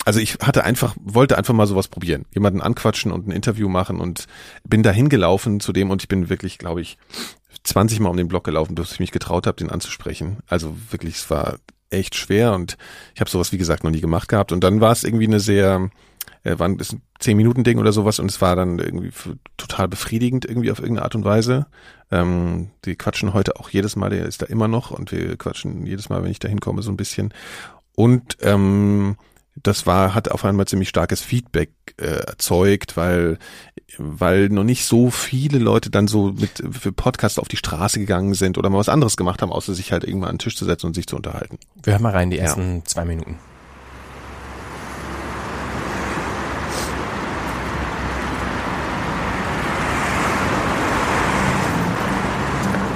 Speaker 2: also ich hatte einfach, wollte einfach mal sowas probieren. Jemanden anquatschen und ein Interview machen und bin da hingelaufen zu dem und ich bin wirklich, glaube ich, 20 Mal um den Block gelaufen, bis ich mich getraut habe, den anzusprechen. Also wirklich, es war echt schwer und ich habe sowas, wie gesagt, noch nie gemacht gehabt. Und dann war es irgendwie eine sehr, äh, war ein 10-Minuten-Ding oder sowas und es war dann irgendwie total befriedigend irgendwie auf irgendeine Art und Weise. Ähm, die quatschen heute auch jedes Mal, der ist da immer noch und wir quatschen jedes Mal, wenn ich da hinkomme, so ein bisschen. Und ähm, das war, hat auf einmal ziemlich starkes Feedback äh, erzeugt, weil, weil noch nicht so viele Leute dann so mit für Podcasts auf die Straße gegangen sind oder mal was anderes gemacht haben, außer sich halt irgendwann an den Tisch zu setzen und sich zu unterhalten.
Speaker 1: Wir hören mal rein, die
Speaker 2: Ja.
Speaker 1: ersten zwei Minuten.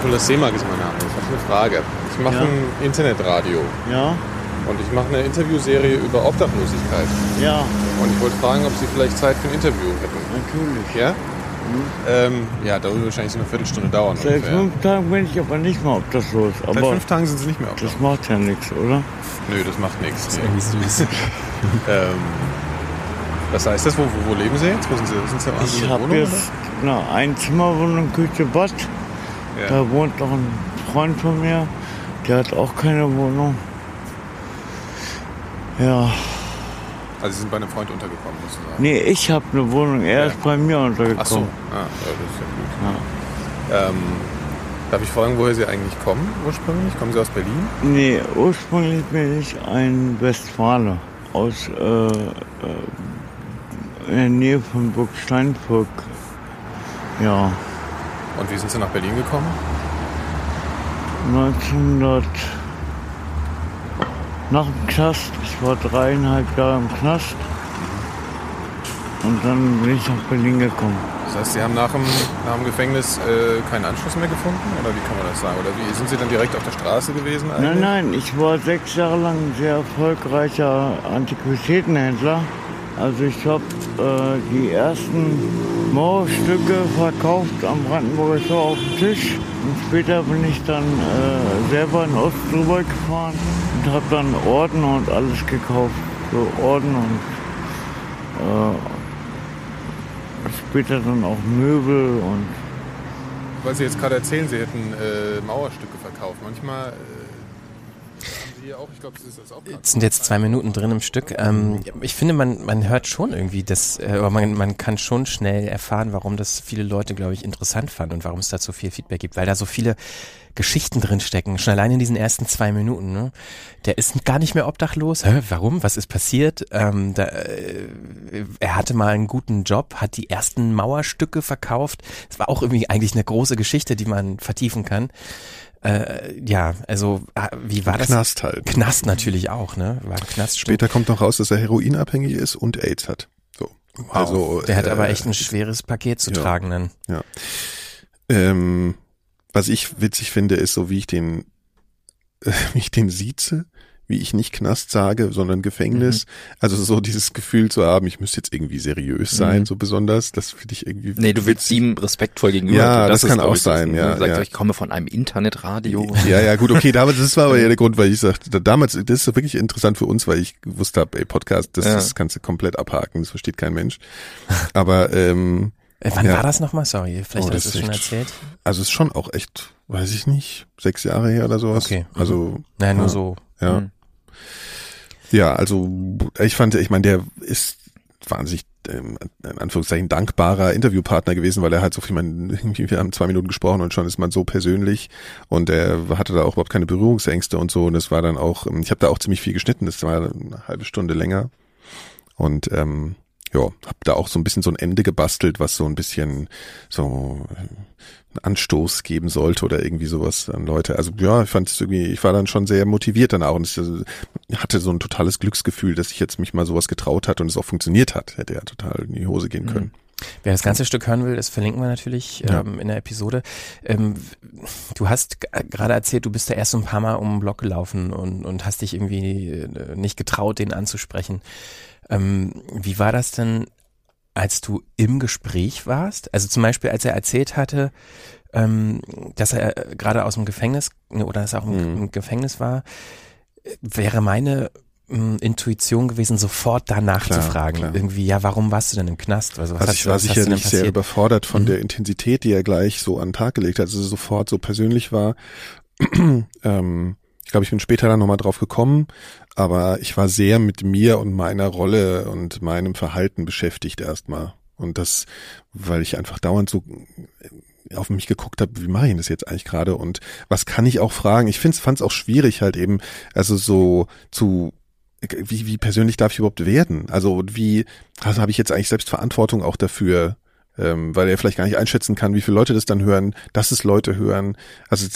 Speaker 5: Nikolaus Seemark ist mein Name. Ich habe eine Frage. Ich mache
Speaker 6: Ja.
Speaker 5: ein Internetradio
Speaker 6: Ja,
Speaker 5: und ich mache eine Interviewserie über Obdachlosigkeit.
Speaker 6: ja,
Speaker 5: Und ich wollte fragen, ob Sie vielleicht Zeit für ein Interview hätten.
Speaker 6: natürlich.
Speaker 5: Ja? Ähm, ja, da würde wahrscheinlich so eine Viertelstunde dauern.
Speaker 6: Seit
Speaker 5: ungefähr.
Speaker 6: fünf Tagen bin ich aber nicht mehr obdachlos.
Speaker 2: Seit
Speaker 6: Aber
Speaker 2: fünf Tagen sind sie nicht mehr auf.
Speaker 6: das macht ja nichts, oder?
Speaker 5: Nö, das macht nichts. Nee.
Speaker 1: Irgendwie süß.
Speaker 5: Ähm, Was heißt das? Wo, wo, wo leben Sie jetzt? Wo sind Sie? Sind Sie
Speaker 6: Ich habe jetzt eine Einzimmerwohnung, Küche, Bad.
Speaker 5: Ja.
Speaker 6: Da wohnt noch ein Freund von mir. Der hat auch keine Wohnung. Ja?
Speaker 5: Also Sie sind bei einem Freund untergekommen, sozusagen.
Speaker 6: nee, ich habe eine Wohnung. Er
Speaker 5: Ja.
Speaker 6: ist bei mir untergekommen.
Speaker 5: Ach so. Ah, ja, das ist ja gut. Ähm, darf ich fragen, woher Sie eigentlich kommen ursprünglich? Kommen Sie aus Berlin?
Speaker 6: Nee, ursprünglich bin ich ein Westfale aus äh, äh, in der Nähe von Burg Steinburg. Ja,
Speaker 5: Und wie sind Sie nach Berlin gekommen?
Speaker 6: 1900 nach dem Knast. Ich war dreieinhalb Jahre im Knast. Und dann bin ich nach Berlin gekommen.
Speaker 5: Das heißt, Sie haben nach dem, nach dem Gefängnis äh, keinen Anschluss mehr gefunden? Oder wie kann man das sagen? Oder wie sind Sie dann direkt auf der Straße gewesen eigentlich?
Speaker 6: Nein, nein, ich war sechs Jahre lang ein sehr erfolgreicher Antiquitätenhändler. Also ich habe äh, die ersten Mauerstücke verkauft am Brandenburger Tor auf dem Tisch. Und später bin ich dann äh, selber in Ost drüber gefahren und habe dann Orden und alles gekauft. So Orden und äh, später dann auch Möbel und
Speaker 5: Weil Sie jetzt gerade erzählen, Sie hätten äh, Mauerstücke verkauft. Manchmal äh, haben Sie hier auch, ich glaube, das ist das auch.
Speaker 1: Es sind jetzt zwei Minuten drin im Stück. Ähm, ich finde, man, man hört schon irgendwie das, äh, oder man, man kann schon schnell erfahren, warum das viele Leute, glaube ich, interessant fanden und warum es da so viel Feedback gibt, weil da so viele Geschichten drin stecken, schon allein in diesen ersten zwei Minuten. Ne? Der ist gar nicht mehr obdachlos. Hä, warum? Was ist passiert? Ähm, da, äh, er hatte mal einen guten Job, hat die ersten Mauerstücke verkauft. Das war auch irgendwie eigentlich eine große Geschichte, die man vertiefen kann. Äh, ja, also ah, wie war das?
Speaker 2: Knast halt.
Speaker 1: Knast natürlich auch, ne? War Knast
Speaker 2: Später kommt noch raus, dass er heroinabhängig ist und AIDS hat. So. Also,
Speaker 1: Der hat
Speaker 2: äh,
Speaker 1: aber echt ein schweres Paket zu
Speaker 2: ja.
Speaker 1: tragen dann.
Speaker 2: Ja. Ähm, was ich witzig finde, ist so, wie ich den, wie ich den sieze, wie ich nicht Knast sage, sondern Gefängnis.
Speaker 1: Mhm.
Speaker 2: Also so dieses Gefühl zu haben, ich müsste jetzt irgendwie seriös sein,
Speaker 3: Mhm.
Speaker 2: so besonders. Das finde ich irgendwie.
Speaker 3: Nee, du willst ihm respektvoll gegenüber.
Speaker 2: Ja, das
Speaker 3: ist,
Speaker 2: kann auch
Speaker 3: das,
Speaker 2: sein, ja,
Speaker 3: Du sagst,
Speaker 2: ja.
Speaker 3: ich komme von einem Internetradio.
Speaker 2: Ja, ja, gut, okay, damals, das war aber ja der Grund, weil ich sagte, damals, das ist wirklich interessant für uns, weil ich gewusst habe, ey, Podcast, das,
Speaker 3: Ja.
Speaker 2: das kannst du komplett abhaken, das versteht kein Mensch. Aber, ähm,
Speaker 1: Äh, wann
Speaker 2: Ja.
Speaker 1: war das nochmal? Sorry, vielleicht
Speaker 2: Oh,
Speaker 1: hast
Speaker 2: das
Speaker 1: du es schon erzählt.
Speaker 2: also es ist schon auch echt, weiß ich nicht, sechs Jahre her oder sowas.
Speaker 1: Okay. Mhm.
Speaker 2: Also,
Speaker 1: Naja, nur
Speaker 2: Ja.
Speaker 1: so.
Speaker 2: ja.
Speaker 3: Mhm.
Speaker 2: Ja, also ich fand, ich meine, der ist wahnsinnig ähm, in Anführungszeichen dankbarer Interviewpartner gewesen, weil er halt so viel, man, wir haben zwei Minuten gesprochen und schon ist man so persönlich und er hatte da auch überhaupt keine Berührungsängste und so. Und es war dann auch, ähm, ich habe da auch ziemlich viel geschnitten, das war eine halbe Stunde länger. Und ähm, ja, hab da auch so ein bisschen so ein Ende gebastelt, was so ein bisschen so äh, einen Anstoß geben sollte oder irgendwie sowas an Leute. Also ja, ich fand es irgendwie, ich war dann schon sehr motiviert danach und ich äh, hatte so ein totales Glücksgefühl, dass ich jetzt mich mal sowas getraut hat und es auch funktioniert hat. Hätte ja total in die Hose gehen können.
Speaker 1: Wer das ganze Stück hören will, das verlinken wir natürlich
Speaker 2: Ja.
Speaker 1: ähm, in der Episode. Ähm, du hast g- gerade erzählt, du bist da erst so ein paar Mal um den Block gelaufen und, und hast dich irgendwie äh, nicht getraut, den anzusprechen. Ähm, wie war das denn, als du im Gespräch warst? Also zum Beispiel, als er erzählt hatte, ähm, dass er äh, gerade aus dem Gefängnis ne, oder dass er auch im,
Speaker 2: Mhm.
Speaker 1: Gefängnis war, äh, wäre meine mh, Intuition gewesen, sofort danach
Speaker 2: Klar,
Speaker 1: zu fragen.
Speaker 2: klar.
Speaker 1: Irgendwie, ja, warum warst du denn im Knast? Also, was
Speaker 2: Also ich
Speaker 1: du-
Speaker 2: war sicherlich sehr überfordert von
Speaker 1: Mhm.
Speaker 2: der Intensität, die er gleich so an den Tag gelegt hat, also sofort so persönlich war. ähm, ich glaube, ich bin später dann nochmal drauf gekommen, aber ich war sehr mit mir und meiner Rolle und meinem Verhalten beschäftigt erstmal. Und das, weil ich einfach dauernd so auf mich geguckt habe, wie mache ich das jetzt eigentlich gerade und was kann ich auch fragen? Ich fand es auch schwierig halt eben, also so zu wie, wie persönlich darf ich überhaupt werden? Also wie also habe ich jetzt eigentlich selbst Verantwortung auch dafür, ähm, weil er vielleicht gar nicht einschätzen kann, wie viele Leute das dann hören, dass es Leute hören. Also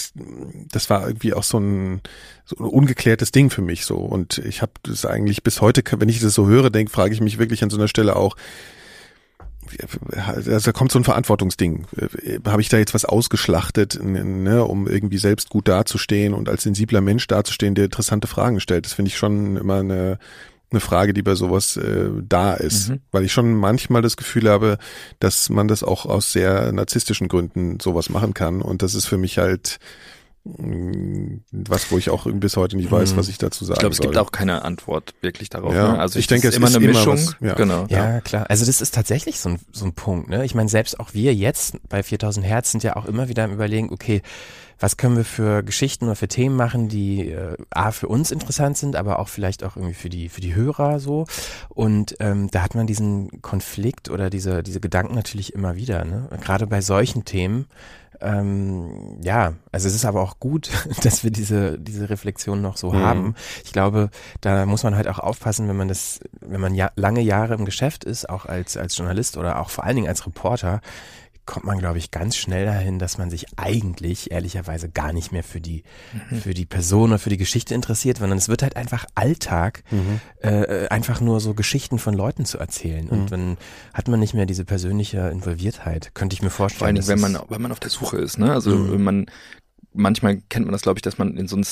Speaker 2: das war irgendwie auch so ein, so ein ungeklärtes Ding für mich so. Und ich habe das eigentlich bis heute, wenn ich das so höre, denke, frage ich mich wirklich an so einer Stelle auch, also da kommt so ein Verantwortungsding. Äh, Habe ich da jetzt was ausgeschlachtet, ne, um irgendwie selbst gut dazustehen und als sensibler Mensch dazustehen, der interessante Fragen stellt? Das finde ich schon immer eine, eine Frage, die bei sowas äh, da ist.
Speaker 3: Mhm.
Speaker 2: Weil ich schon manchmal das Gefühl habe, dass man das auch aus sehr narzisstischen Gründen sowas machen kann. Und das ist für mich halt, mh, was, wo ich auch bis heute nicht weiß,
Speaker 1: Mhm.
Speaker 2: was ich dazu sagen
Speaker 3: Ich glaube, es gibt
Speaker 2: soll.
Speaker 3: auch keine Antwort wirklich darauf.
Speaker 2: Ja,
Speaker 3: ne? Also
Speaker 2: ich denke,
Speaker 3: das
Speaker 2: es
Speaker 3: immer
Speaker 2: ist
Speaker 3: eine
Speaker 2: immer
Speaker 3: Mischung.
Speaker 2: was, ja.
Speaker 3: Genau.
Speaker 1: Ja, klar. Also das ist tatsächlich so ein, so ein Punkt. Ne? Ich meine, selbst auch wir jetzt bei 4000 Hertz sind ja auch immer wieder am Überlegen, okay, was können wir für Geschichten oder für Themen machen, die äh, A, für uns interessant sind, aber auch vielleicht auch irgendwie für die, für die Hörer so. Und ähm, da hat man diesen Konflikt oder diese, diese Gedanken natürlich immer wieder. Ne? Gerade bei solchen Themen. Ähm, ja, also es ist aber auch gut, dass wir diese, diese Reflexion noch so
Speaker 2: Mhm.
Speaker 1: haben. Ich glaube, da muss man halt auch aufpassen, wenn man das, wenn man ja, lange Jahre im Geschäft ist, auch als, als Journalist oder auch vor allen Dingen als Reporter, kommt man, glaube ich, ganz schnell dahin, dass man sich eigentlich ehrlicherweise gar nicht mehr für die, für die Person oder für die Geschichte interessiert, sondern es wird halt einfach Alltag, äh, einfach nur so Geschichten von Leuten zu erzählen. Und dann hat man nicht mehr diese persönliche Involviertheit, könnte ich mir vorstellen.
Speaker 3: Vor allen Dingen,
Speaker 1: Das
Speaker 3: wenn man, wenn man auf der Suche ist, ne? Also
Speaker 1: Mhm.
Speaker 3: man, manchmal kennt man das, glaube ich, dass man in so einen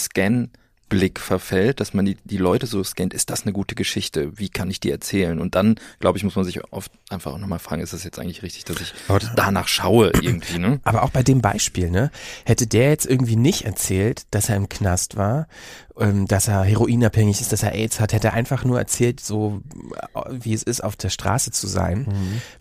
Speaker 3: Scan-Blick verfällt, dass man die, die Leute so scannt, ist das eine gute Geschichte? Wie kann ich die erzählen? Und dann, glaube ich, muss man sich oft einfach auch nochmal fragen, ist das jetzt eigentlich richtig, dass ich
Speaker 2: Aber
Speaker 3: danach schaue irgendwie, ne?
Speaker 1: Aber auch bei dem Beispiel, ne, hätte der jetzt irgendwie nicht erzählt, dass er im Knast war, dass er heroinabhängig ist, dass er AIDS hat, hätte er einfach nur erzählt, so äh, wie es ist, auf der Straße zu sein,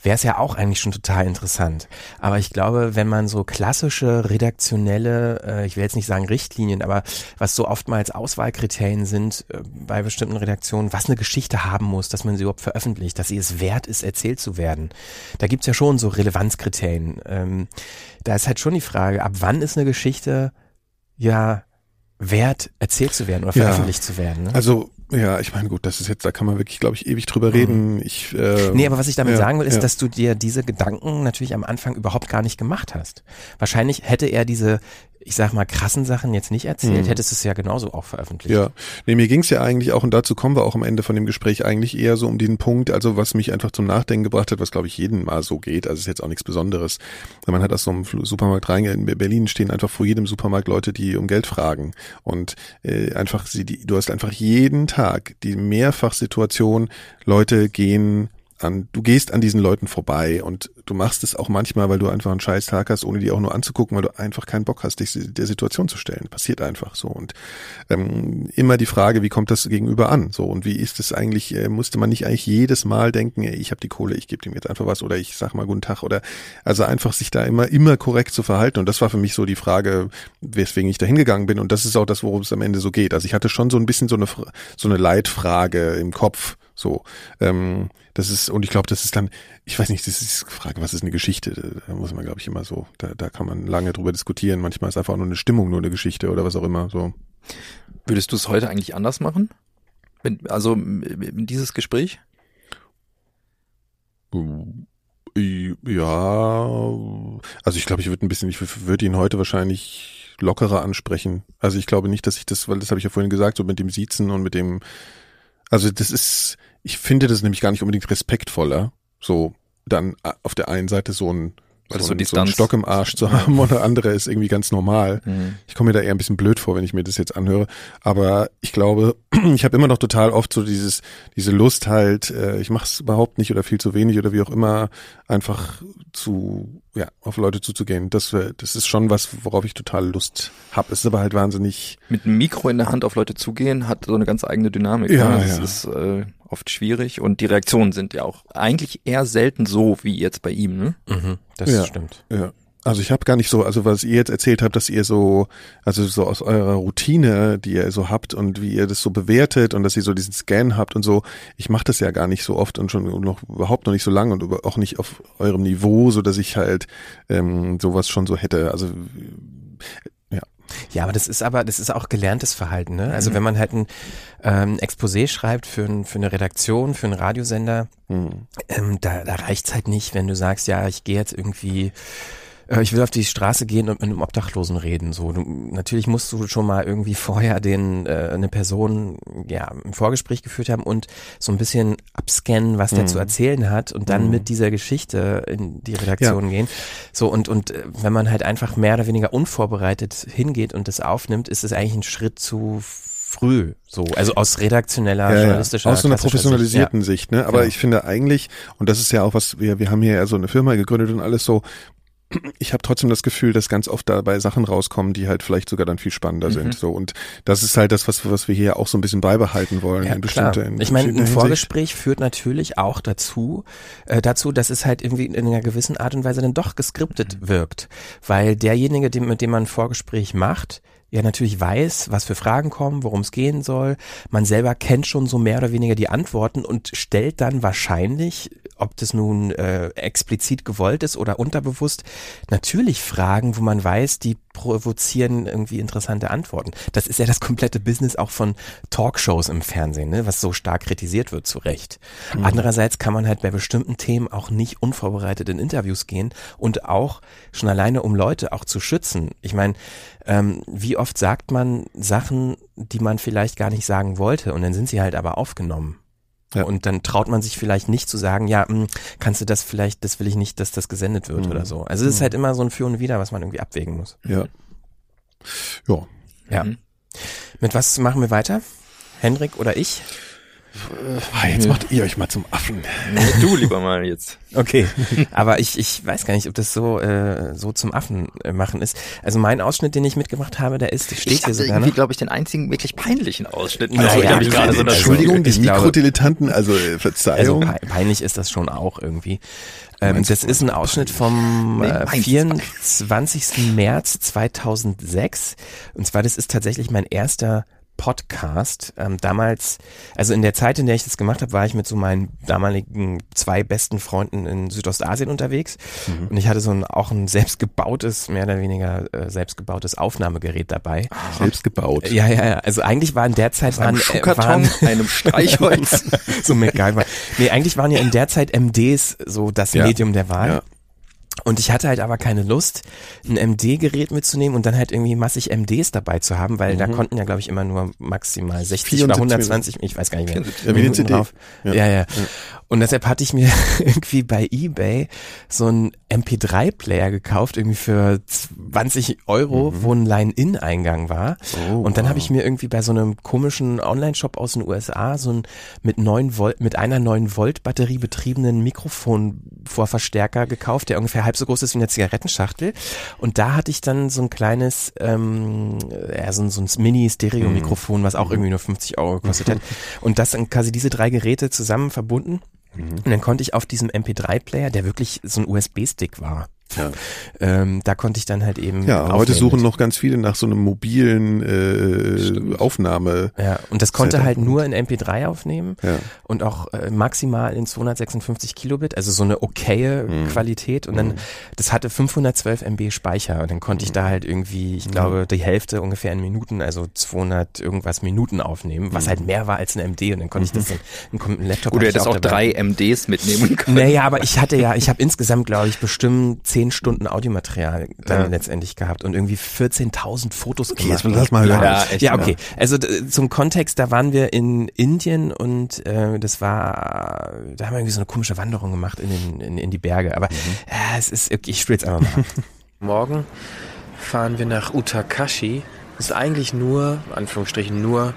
Speaker 1: wäre es ja auch eigentlich schon total interessant. Aber ich glaube, wenn man so klassische redaktionelle, äh, ich will jetzt nicht sagen Richtlinien, aber was so oftmals Auswahlkriterien sind äh, bei bestimmten Redaktionen, was eine Geschichte haben muss, dass man sie überhaupt veröffentlicht, dass sie es wert ist, erzählt zu werden. Da gibt's ja schon so Relevanzkriterien. Ähm, da ist halt schon die Frage, ab wann ist eine Geschichte ja wert, erzählt zu werden oder
Speaker 2: Ja.
Speaker 1: veröffentlicht zu werden. Ne?
Speaker 2: Also, ja, ich meine, gut, das ist jetzt, da kann man wirklich, glaube ich, ewig drüber reden. Ich, äh,
Speaker 1: Nee, aber was ich damit
Speaker 2: ja,
Speaker 1: sagen will, ist,
Speaker 2: ja.
Speaker 1: dass du dir diese Gedanken natürlich am Anfang überhaupt gar nicht gemacht hast. Wahrscheinlich hätte er diese, ich sag mal, krassen Sachen jetzt nicht erzählt,
Speaker 2: Mhm.
Speaker 1: hättest du es ja genauso auch veröffentlicht.
Speaker 2: Ja, nee, mir ging's ja eigentlich auch, und dazu kommen wir auch am Ende von dem Gespräch, eigentlich eher so um diesen Punkt, also was mich einfach zum Nachdenken gebracht hat, was glaube ich jeden mal so geht, also ist jetzt auch nichts Besonderes. Man hat aus so einem Supermarkt reingegangen, in Berlin stehen einfach vor jedem Supermarkt Leute, die um Geld fragen und äh, einfach, sie, die, du hast einfach jeden Tag die Mehrfachsituation, Leute gehen an, du gehst an diesen Leuten vorbei und du machst es auch manchmal, weil du einfach einen scheiß Tag hast, ohne die auch nur anzugucken, weil du einfach keinen Bock hast, dich der Situation zu stellen. Passiert einfach so. Und ähm, immer die Frage, wie kommt das gegenüber an? So und wie ist es eigentlich, äh, musste man nicht eigentlich jedes Mal denken, ey, ich habe die Kohle, ich gebe dem jetzt einfach was oder ich sag mal guten Tag oder also einfach sich da immer, immer korrekt zu verhalten. Und das war für mich so die Frage, weswegen ich da hingegangen bin. Und das ist auch das, worum es am Ende so geht. Also ich hatte schon so ein bisschen so eine so eine Leitfrage im Kopf. So, ähm, das ist, und ich glaube, das ist dann, ich weiß nicht, das ist die Frage, was ist eine Geschichte? Da muss man, glaube ich, immer so, da, da kann man lange drüber diskutieren. Manchmal ist einfach nur eine Stimmung, nur eine Geschichte oder was auch immer. So.
Speaker 3: Würdest du es heute eigentlich anders machen? Also m- dieses Gespräch?
Speaker 2: Ja, also ich glaube, ich würde ein bisschen, ich würde ihn heute wahrscheinlich lockerer ansprechen. Also ich glaube nicht, dass ich das, weil das habe ich ja vorhin gesagt, so mit dem Siezen und mit dem, also das ist, ich finde das nämlich gar nicht unbedingt respektvoller, so dann äh, auf der einen Seite so ein,
Speaker 3: Weil
Speaker 2: so,
Speaker 3: es so
Speaker 2: ein, so einen Stock im Arsch zu haben und der andere ist irgendwie ganz normal.
Speaker 3: Mhm.
Speaker 2: Ich komme mir da eher ein bisschen blöd vor, wenn ich mir das jetzt anhöre. Aber ich glaube, ich habe immer noch total oft so dieses, diese Lust halt, äh, ich mache es überhaupt nicht oder viel zu wenig oder wie auch immer, einfach zu, ja, auf Leute zuzugehen. Das, das ist schon was, worauf ich total Lust habe. Es ist aber halt wahnsinnig,
Speaker 3: Mit einem Mikro in der Hand auf Leute zugehen, hat so eine ganz eigene Dynamik.
Speaker 2: Ja,
Speaker 3: ne? Das
Speaker 2: ja.
Speaker 3: ist äh, oft schwierig und die Reaktionen sind ja auch eigentlich eher selten so wie jetzt bei ihm. Ne?
Speaker 1: Mhm, das
Speaker 2: Ja.
Speaker 1: stimmt.
Speaker 2: ja. Also ich habe gar nicht so, also was ihr jetzt erzählt habt, dass ihr so, also so aus eurer Routine, die ihr so habt und wie ihr das so bewertet und dass ihr so diesen Scan habt und so, ich mache das ja gar nicht so oft und schon noch überhaupt noch nicht so lange und auch nicht auf eurem Niveau, so dass ich halt ähm, sowas schon so hätte. Also
Speaker 1: Ja, aber das ist aber, das ist auch gelerntes Verhalten, ne?
Speaker 2: Mhm.
Speaker 1: Also wenn man halt ein ähm, Exposé schreibt für, ein, für eine Redaktion, für einen Radiosender,
Speaker 2: hm,
Speaker 1: ähm, da, da reicht's halt nicht, wenn du sagst, ja, ich gehe jetzt irgendwie, äh, ich will auf die Straße gehen und mit einem Obdachlosen reden. So, du, natürlich musst du schon mal irgendwie vorher den äh, eine Person ja ein Vorgespräch geführt haben und so ein bisschen abscannen, was der
Speaker 2: Mhm.
Speaker 1: zu erzählen hat und dann
Speaker 2: Mhm.
Speaker 1: mit dieser Geschichte in die Redaktion gehen. So und und äh, wenn man halt einfach mehr oder weniger unvorbereitet hingeht und das aufnimmt, ist es eigentlich ein Schritt zu früh. So, also aus redaktioneller,
Speaker 2: ja, ja.
Speaker 1: journalistischer,
Speaker 2: aus so einer professionalisierten
Speaker 1: Sicht,
Speaker 2: Sicht, ne? Aber
Speaker 1: Genau.
Speaker 2: ich finde eigentlich, und das ist ja auch was, wir, wir haben hier ja so eine Firma gegründet und alles so, ich habe trotzdem das Gefühl, dass ganz oft dabei Sachen rauskommen, die halt vielleicht sogar dann viel spannender
Speaker 1: Mhm.
Speaker 2: sind. So und das ist halt das, was was wir hier auch so ein bisschen beibehalten wollen.
Speaker 1: Ja,
Speaker 2: in
Speaker 1: klar.
Speaker 2: bestimmter, in
Speaker 1: Ich meine, ein
Speaker 2: Hinsicht.
Speaker 1: Vorgespräch führt natürlich auch dazu, äh, dazu, dass es halt irgendwie in einer gewissen Art und Weise dann doch geskriptet
Speaker 2: Mhm.
Speaker 1: wirkt, weil derjenige, dem, mit dem man ein Vorgespräch macht, ja natürlich weiß, was für Fragen kommen, worum es gehen soll. Man selber kennt schon so mehr oder weniger die Antworten und stellt dann wahrscheinlich, ob das nun äh, explizit gewollt ist oder unterbewusst, natürlich Fragen, wo man weiß, die provozieren irgendwie interessante Antworten. Das ist ja das komplette Business auch von Talkshows im Fernsehen, ne, was so stark kritisiert wird, zu Recht. Andererseits kann man halt bei bestimmten Themen auch nicht unvorbereitet in Interviews gehen und auch schon alleine, um Leute auch zu schützen. Ich meine, ähm, wie oft sagt man Sachen, die man vielleicht gar nicht sagen wollte und dann sind sie halt aber aufgenommen.
Speaker 2: Ja.
Speaker 1: Und dann traut man sich vielleicht nicht zu sagen, ja, mh, kannst du das vielleicht, das will ich nicht, dass das gesendet wird
Speaker 2: Mhm.
Speaker 1: oder so. Also es ist halt immer so ein Für und Wider, was man irgendwie abwägen muss.
Speaker 2: Ja. Ja.
Speaker 1: Ja.
Speaker 3: Mhm.
Speaker 1: Mit was machen wir weiter? Hendrik oder ich?
Speaker 2: Ah, jetzt macht ihr euch mal zum Affen.
Speaker 3: Du lieber mal jetzt.
Speaker 1: Okay, aber ich, ich weiß gar nicht, ob das so äh, so zum Affen äh, machen ist. Also mein Ausschnitt, den ich mitgebracht habe, der ist steht
Speaker 3: ich
Speaker 1: hier sogar
Speaker 3: irgendwie, glaube ich, den einzigen wirklich peinlichen Ausschnitt. Also, ich habe ich
Speaker 1: also,
Speaker 3: gerade so
Speaker 2: Entschuldigung, die Mikrodilettanten, also äh,
Speaker 1: Also
Speaker 2: Verzeihung.
Speaker 1: pe- peinlich ist das schon auch irgendwie. Ähm, das ist ein Ausschnitt vom äh,
Speaker 3: meins.
Speaker 1: 24. März 2006. Und zwar, das ist tatsächlich mein erster Podcast. Ähm, damals, also in der Zeit, in der ich das gemacht habe, war ich mit so meinen damaligen zwei besten Freunden in Südostasien unterwegs.
Speaker 2: Mhm.
Speaker 1: Und ich hatte so ein, auch ein selbstgebautes, mehr oder weniger äh, selbstgebautes Aufnahmegerät dabei.
Speaker 2: Selbst gebaut.
Speaker 1: Ja, ja, ja. Also eigentlich war in der Zeit
Speaker 3: einem
Speaker 1: waren, äh, waren
Speaker 3: einem Streichholz.
Speaker 1: so MacGyver. Nee, eigentlich waren ja in der Zeit MDs so das
Speaker 2: Ja.
Speaker 1: Medium der Wahl.
Speaker 2: Ja.
Speaker 1: Und ich hatte halt aber keine Lust, ein MD-Gerät mitzunehmen und dann halt irgendwie massig MDs dabei zu haben, weil da konnten ja, glaube ich, immer nur maximal 60 oder
Speaker 2: 74
Speaker 1: 120, ich weiß gar nicht mehr.
Speaker 2: Ja, wie eine
Speaker 1: Minuten drauf.
Speaker 2: Ja.
Speaker 1: Ja. ja, Und deshalb hatte ich mir irgendwie bei Ebay so einen MP3-Player gekauft, irgendwie für 20 Euro, wo ein Line-In-Eingang war.
Speaker 2: Oh,
Speaker 1: und dann
Speaker 2: wow.
Speaker 1: habe ich mir irgendwie bei so einem komischen Online-Shop aus den USA so ein mit 9 Volt, mit einer 9 Volt Batterie betriebenen Mikrofonvorverstärker gekauft, der ungefähr halb so groß ist wie eine Zigarettenschachtel. Und da hatte ich dann so ein kleines, ähm, ja, so ein, so ein Mini-Stereo-Mikrofon, was auch irgendwie nur 50 Euro gekostet hat. Und das dann quasi diese drei Geräte zusammen verbunden. Und dann konnte ich auf diesem MP3-Player, der wirklich so ein USB-Stick war,
Speaker 2: Ja.
Speaker 1: ähm, da konnte ich dann halt eben.
Speaker 2: Ja, heute suchen
Speaker 1: mit.
Speaker 2: noch ganz viele nach so einem mobilen äh, Aufnahme.
Speaker 1: Ja, und das konnte
Speaker 2: Setup
Speaker 1: halt nur in MP3 aufnehmen
Speaker 2: Ja.
Speaker 1: und auch äh, maximal in 256 Kilobit, also so eine okaye
Speaker 2: Mhm.
Speaker 1: Qualität. Und dann, das hatte 512 MB Speicher und dann konnte ich da halt irgendwie, ich glaube, die Hälfte ungefähr in Minuten, also 200 irgendwas Minuten aufnehmen, was halt mehr war als ein MD und dann konnte ich das dann, einen Laptop
Speaker 3: Gut, du hättest auch
Speaker 1: dabei.
Speaker 3: drei MDs mitnehmen können.
Speaker 1: Naja, aber ich hatte ja, ich habe insgesamt, glaube ich, bestimmt zehn Stunden Audiomaterial dann
Speaker 2: Ja.
Speaker 1: letztendlich gehabt und irgendwie 14.000 Fotos
Speaker 2: Okay,
Speaker 1: gemacht.
Speaker 2: jetzt lass mal hören.
Speaker 3: Ja, echt,
Speaker 1: ja, okay. Also zum Kontext, da waren wir in Indien und äh, das war, da haben wir irgendwie so eine komische Wanderung gemacht in, den, in, in die Berge. Aber äh, es ist, okay, ich spiele jetzt einfach mal. Morgen fahren wir nach Utakashi. Das ist eigentlich nur, in Anführungsstrichen nur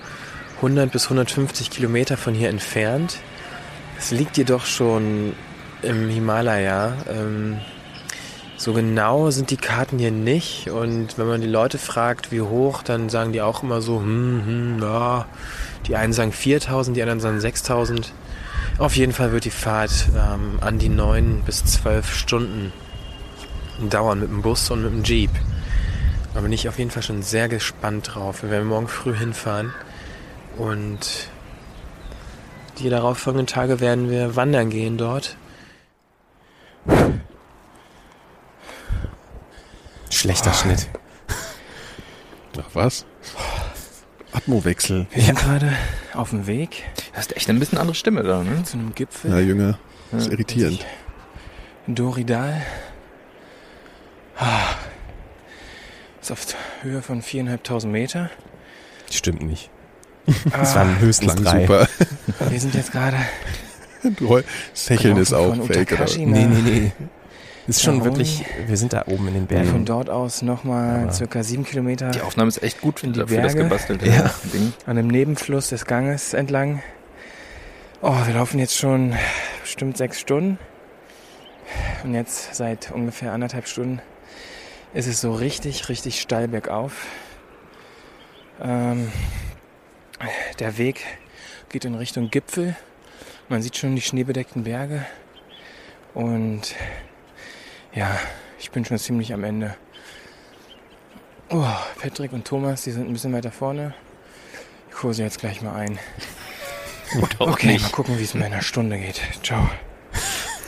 Speaker 1: 100 bis 150 Kilometer von hier entfernt. Es liegt jedoch schon im Himalaya. Ähm, so genau sind die Karten hier nicht. Und wenn man die Leute fragt, wie hoch, dann sagen die auch immer so, hm, hm, ja. Die einen sagen 4000, die anderen sagen 6000. Auf jeden Fall wird die Fahrt ähm, an die 9 bis 12 Stunden dauern mit dem Bus und mit dem Jeep. Da bin ich auf jeden Fall schon sehr gespannt drauf. Wir werden morgen früh hinfahren und die darauffolgenden Tage werden wir wandern gehen dort. Schlechter Schnitt.
Speaker 2: Ach was? Atmowechsel.
Speaker 1: Wir sind gerade auf dem Weg
Speaker 3: Du hast echt ein bisschen andere Stimme da, ne?
Speaker 1: zu einem Gipfel.
Speaker 2: Na, Jünger. Das ist irritierend.
Speaker 1: in Doridal. Ah. Ist auf Höhe von viereinhalbtausend Meter. Stimmt nicht. Es waren höchstens
Speaker 2: Klang
Speaker 1: drei.
Speaker 2: super.
Speaker 1: Wir sind jetzt gerade.
Speaker 2: Das Hecheln ist auch
Speaker 1: von
Speaker 2: fake. Oder?
Speaker 1: Utakashi Nee, nee, nee. Ist schon wirklich, wir sind da oben in den Bergen.
Speaker 4: Von dort aus nochmal
Speaker 1: Aber-
Speaker 4: circa sieben Kilometer
Speaker 3: Die Aufnahme ist echt gut
Speaker 4: In die
Speaker 3: für das
Speaker 4: Berge.
Speaker 3: gebastelte
Speaker 1: Ja.
Speaker 3: Ding.
Speaker 4: an einem Nebenfluss des Ganges entlang. Oh, wir laufen jetzt schon bestimmt sechs Stunden.
Speaker 1: Und jetzt seit ungefähr anderthalb Stunden ist es so richtig, richtig steil bergauf. Ähm, der Weg geht in Richtung Gipfel. Man sieht schon die schneebedeckten Berge. Und ja, ich bin schon ziemlich am Ende. Oh, Patrick und Thomas, die sind ein bisschen weiter vorne. Ich kurse jetzt gleich mal ein. okay, mal gucken, wie es mir in einer Stunde geht. Ciao.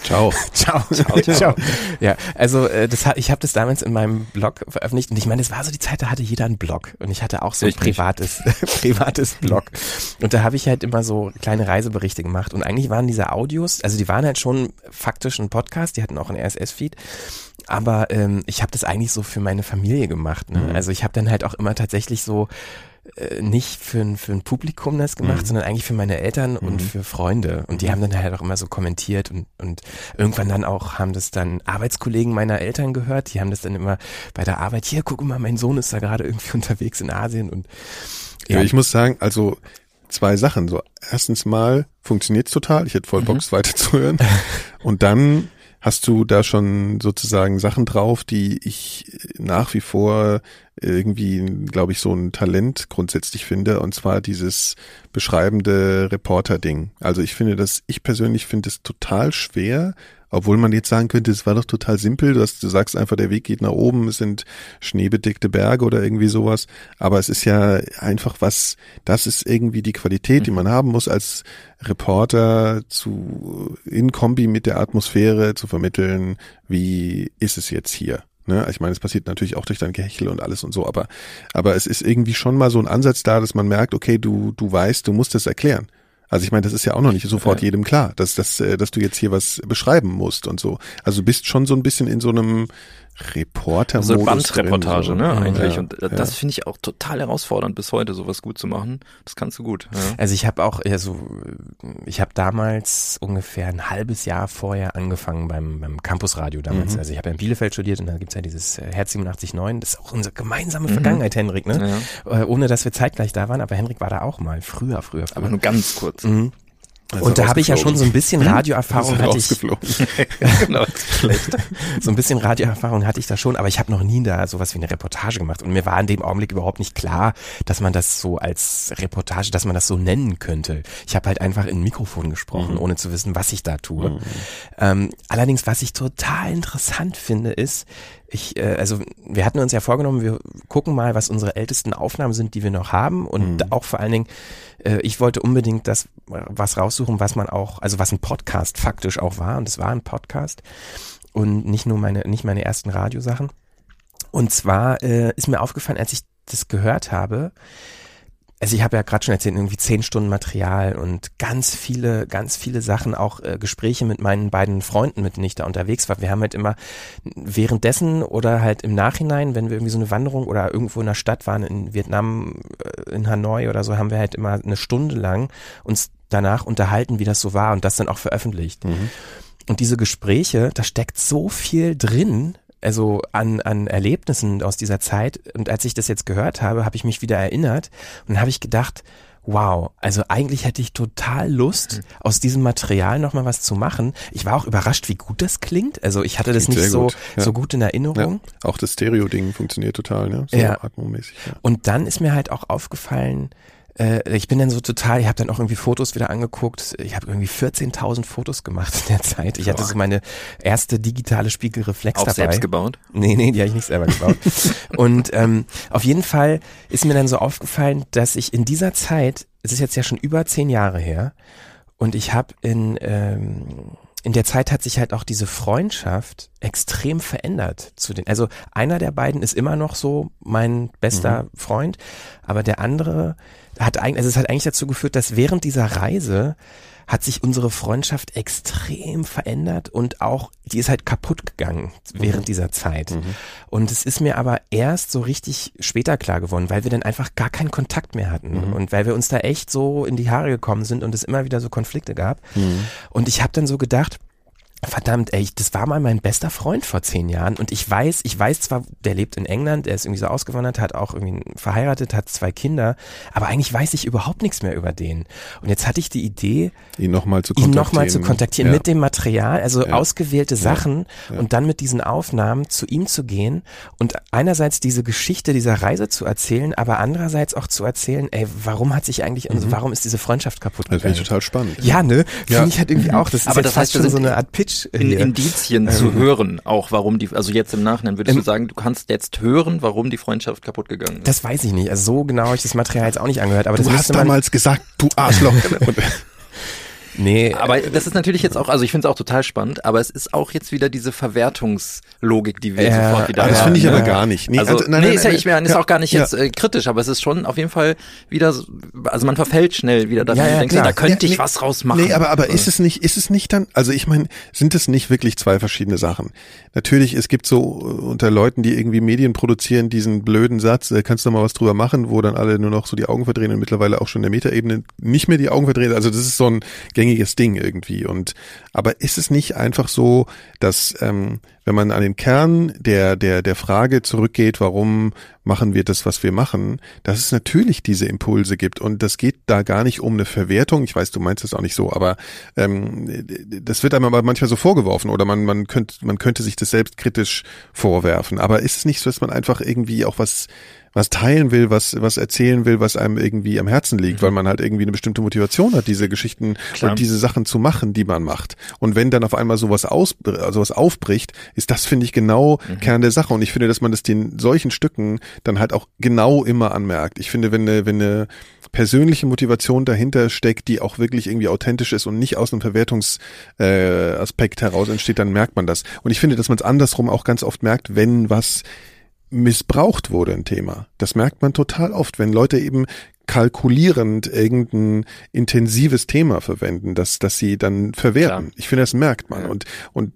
Speaker 2: Ciao.
Speaker 1: Ciao. Ciao. Ciao. Ja, also äh, das, ich habe das damals in meinem Blog veröffentlicht und ich meine, es war so die Zeit, da hatte jeder einen Blog und ich hatte auch so ein
Speaker 3: Ich
Speaker 1: privates, privates Blog und da habe ich halt immer so kleine Reiseberichte gemacht und eigentlich waren diese Audios, also die waren halt schon faktisch ein Podcast, die hatten auch einen RSS-Feed, aber ähm, ich habe das eigentlich so für meine Familie gemacht. Ne? Also ich habe dann halt auch immer tatsächlich so äh, nicht für ein, für ein Publikum das gemacht, sondern eigentlich für meine Eltern und für Freunde. Und die haben dann halt auch immer so kommentiert und, und irgendwann dann auch haben das dann Arbeitskollegen meiner Eltern gehört. Die haben das dann immer bei der Arbeit, hier, guck mal, mein Sohn ist da gerade irgendwie unterwegs in Asien und
Speaker 2: Ja, ich muss sagen, also zwei Sachen. So, erstens mal funktioniert's total. Ich hätte voll Bock, es weiterzuhören. Und dann hast du da schon sozusagen Sachen drauf, die ich nach wie vor irgendwie, glaube ich, so ein Talent grundsätzlich finde. Und zwar dieses beschreibende Reporter-Ding. Also ich finde das, ich persönlich finde es total schwer, obwohl man jetzt sagen könnte, es war doch total simpel. Du, hast, du sagst einfach, der Weg geht nach oben, es sind schneebedeckte Berge oder irgendwie sowas. Aber es ist ja einfach was, das ist irgendwie die Qualität, die man haben muss als Reporter zu, in Kombi mit der Atmosphäre zu vermitteln, wie ist es jetzt hier? Ne? Ich meine, es passiert natürlich auch durch dein Gehechel und alles und so, aber, aber es ist irgendwie schon mal so ein Ansatz da, dass man merkt, okay, du, du weißt, du musst das erklären. Also ich meine, das ist ja auch noch nicht sofort jedem klar, dass, dass, äh, dass du jetzt hier was beschreiben musst und so. Also du bist schon so ein bisschen in so einem reporter
Speaker 3: So eine Bandreportage,
Speaker 2: so.
Speaker 3: ne, eigentlich.
Speaker 2: Ja,
Speaker 3: und äh, das finde ich auch total herausfordernd bis heute, sowas gut zu machen. Das kannst du gut. Ja.
Speaker 1: Also ich habe auch, also ich habe damals ungefähr ein halbes Jahr vorher angefangen beim, beim Campusradio damals. Also ich habe ja in Bielefeld studiert und da gibt's ja dieses äh, Herz 87.9, das ist auch unsere gemeinsame Vergangenheit, Henrik, ne? Äh, Ohne dass wir zeitgleich da waren, aber Henrik war da auch mal, früher, früher, früher.
Speaker 3: Aber nur ganz kurz.
Speaker 1: Mhm.
Speaker 2: Also
Speaker 1: Und da habe ich ja schon so ein bisschen Radioerfahrung hatte ich,
Speaker 3: genau,
Speaker 1: so ein bisschen Radioerfahrung hatte ich da schon, aber ich habe noch nie da sowas wie eine Reportage gemacht. Und mir war in dem Augenblick überhaupt nicht klar, dass man das so als Reportage, dass man das so nennen könnte. Ich habe halt einfach in ein Mikrofon gesprochen, ohne zu wissen, was ich da tue. Ähm, allerdings, was ich total interessant finde, ist, ich, äh, also wir hatten uns ja vorgenommen, wir gucken mal, was unsere ältesten Aufnahmen sind, die wir noch haben. Und auch vor allen Dingen, äh, ich wollte unbedingt das äh, was raussuchen, was man auch, also was ein Podcast faktisch auch war und es war ein Podcast und nicht nur meine, nicht meine ersten Radiosachen. Und zwar äh, ist mir aufgefallen, als ich das gehört habe, also ich habe ja gerade schon erzählt, irgendwie zehn Stunden Material und ganz viele, ganz viele Sachen, auch äh, Gespräche mit meinen beiden Freunden, mit denen ich da unterwegs war. Wir haben halt immer währenddessen oder halt im Nachhinein, wenn wir irgendwie so eine Wanderung oder irgendwo in der Stadt waren, in Vietnam, äh, in Hanoi oder so, haben wir halt immer eine Stunde lang uns danach unterhalten, wie das so war und das dann auch veröffentlicht. Und diese Gespräche, da steckt so viel drin, also an, an Erlebnissen aus dieser Zeit. Und als ich das jetzt gehört habe, habe ich mich wieder erinnert und habe ich gedacht, wow, also eigentlich hätte ich total Lust, aus diesem Material nochmal was zu machen. Ich war auch überrascht, wie gut das klingt. Also ich hatte das
Speaker 2: Klingt
Speaker 1: nicht so,
Speaker 2: gut, ja.
Speaker 1: so gut in Erinnerung.
Speaker 2: Ja, auch das Stereo-Ding funktioniert total, ne? So
Speaker 1: Ja.
Speaker 2: atmomäßig. Ja.
Speaker 1: Und dann ist mir halt auch aufgefallen, äh, ich bin dann so total, ich habe dann auch irgendwie Fotos wieder angeguckt. Ich habe irgendwie 14.000 Fotos gemacht in der Zeit. Ich hatte so meine erste digitale Spiegelreflex
Speaker 3: Auch
Speaker 1: dabei.
Speaker 3: selbst gebaut.
Speaker 1: Nee, nee, die habe ich nicht selber gebaut. und ähm, auf jeden Fall ist mir dann so aufgefallen, dass ich in dieser Zeit, es ist jetzt ja schon über zehn Jahre her, und ich habe in ähm, in der Zeit hat sich halt auch diese Freundschaft extrem verändert zu den. Also einer der beiden ist immer noch so mein bester Freund, aber der andere hat eigentlich, also es hat eigentlich dazu geführt, dass während dieser Reise hat sich unsere Freundschaft extrem verändert und auch, die ist halt kaputt gegangen während dieser Zeit. Und es ist mir aber erst so richtig später klar geworden, weil wir dann einfach gar keinen Kontakt mehr hatten und weil wir uns da echt so in die Haare gekommen sind und es immer wieder so Konflikte gab. Und ich habe dann so gedacht, verdammt, ey, das war mal mein bester Freund vor zehn Jahren und ich weiß, ich weiß zwar, der lebt in England, der ist irgendwie so ausgewandert, hat auch irgendwie verheiratet, hat zwei Kinder, aber eigentlich weiß ich überhaupt nichts mehr über den. Und jetzt hatte ich die Idee,
Speaker 2: ihn nochmal zu
Speaker 1: ihn
Speaker 2: kontaktieren.
Speaker 1: nochmal zu kontaktieren
Speaker 2: Ja.
Speaker 1: mit dem Material, also
Speaker 2: Ja.
Speaker 1: ausgewählte Sachen
Speaker 2: Ja.
Speaker 1: und dann mit diesen Aufnahmen zu ihm zu gehen und einerseits diese Geschichte dieser Reise zu erzählen, aber andererseits auch zu erzählen, ey, warum hat sich eigentlich, also warum ist diese Freundschaft kaputt
Speaker 2: Mhm. Das finde
Speaker 1: gegangen?
Speaker 2: ich total spannend.
Speaker 1: ja, ne? Finde
Speaker 2: Ja.
Speaker 1: ich halt irgendwie auch. Das ist
Speaker 3: Aber
Speaker 1: jetzt
Speaker 3: das
Speaker 1: fast
Speaker 3: heißt,
Speaker 1: schon so eine Art Pitch.
Speaker 3: In
Speaker 1: hier.
Speaker 3: Indizien zu hören, auch warum die, also jetzt im Nachhinein würdest
Speaker 1: Ähm,
Speaker 3: du sagen, du kannst jetzt hören, warum die Freundschaft kaputt gegangen ist.
Speaker 1: Das weiß ich nicht. Also so genau habe ich das Material jetzt auch nicht angehört. Aber
Speaker 2: Du
Speaker 1: das
Speaker 2: hast damals gesagt, du Arschloch.
Speaker 1: Nee,
Speaker 3: aber das ist natürlich jetzt auch, also ich finde es auch total spannend, aber es ist auch jetzt wieder diese Verwertungslogik, die wir
Speaker 1: Ja,
Speaker 3: sofort wieder
Speaker 2: das
Speaker 3: haben,
Speaker 2: finde ich aber gar nicht. Nee,
Speaker 3: also,
Speaker 2: also, nein,
Speaker 3: nee,
Speaker 2: nein,
Speaker 3: ist ja,
Speaker 2: nein,
Speaker 3: ich meine, ist
Speaker 2: ja,
Speaker 3: auch gar nicht
Speaker 2: ja.
Speaker 3: jetzt äh, kritisch, aber es ist schon auf jeden Fall wieder, so- also man verfällt schnell wieder daran,
Speaker 1: Ja, ja,
Speaker 3: denkst, da könnte
Speaker 2: Ja,
Speaker 3: ich
Speaker 2: nee,
Speaker 3: was rausmachen.
Speaker 2: Nee, aber, aber ist es nicht, ist es nicht dann, also ich meine, sind es nicht wirklich zwei verschiedene Sachen? Natürlich, es gibt so äh, unter Leuten, die irgendwie Medien produzieren, diesen blöden Satz, äh, kannst du mal was drüber machen, wo dann alle nur noch so die Augen verdrehen und mittlerweile auch schon in der Metaebene nicht mehr die Augen verdrehen. Also das ist so ein gängiges Ding irgendwie. Und aber ist es nicht einfach so, dass ähm, wenn man an den Kern der, der, der Frage zurückgeht, warum machen wir das, was wir machen, dass es natürlich diese Impulse gibt. Und das geht da gar nicht um eine Verwertung. Ich weiß, du meinst das auch nicht so, aber ähm, das wird einem aber manchmal so vorgeworfen oder man, man, könnte, man könnte sich das selbst kritisch vorwerfen. Aber ist es nicht so, dass man einfach irgendwie auch was was teilen will, was was erzählen will, was einem irgendwie am Herzen liegt, weil man halt irgendwie eine bestimmte Motivation hat, diese Geschichten
Speaker 3: Klar.
Speaker 2: und diese Sachen zu machen, die man macht. Und wenn dann auf einmal sowas aus, also was aufbricht, ist das finde ich genau Kern der Sache. Und ich finde, dass man das den solchen Stücken dann halt auch genau immer anmerkt. Ich finde, wenn eine, wenn eine persönliche Motivation dahinter steckt, die auch wirklich irgendwie authentisch ist und nicht aus einem Verwertungsaspekt äh, heraus entsteht, dann merkt man das. Und ich finde, dass man es andersrum auch ganz oft merkt, wenn was missbraucht wurde, ein Thema. Das merkt man total oft, wenn Leute eben kalkulierend irgendein intensives Thema verwenden, dass, dass sie dann verwerten.
Speaker 3: Klar.
Speaker 2: Ich finde, das merkt man.
Speaker 3: Ja.
Speaker 2: Und, und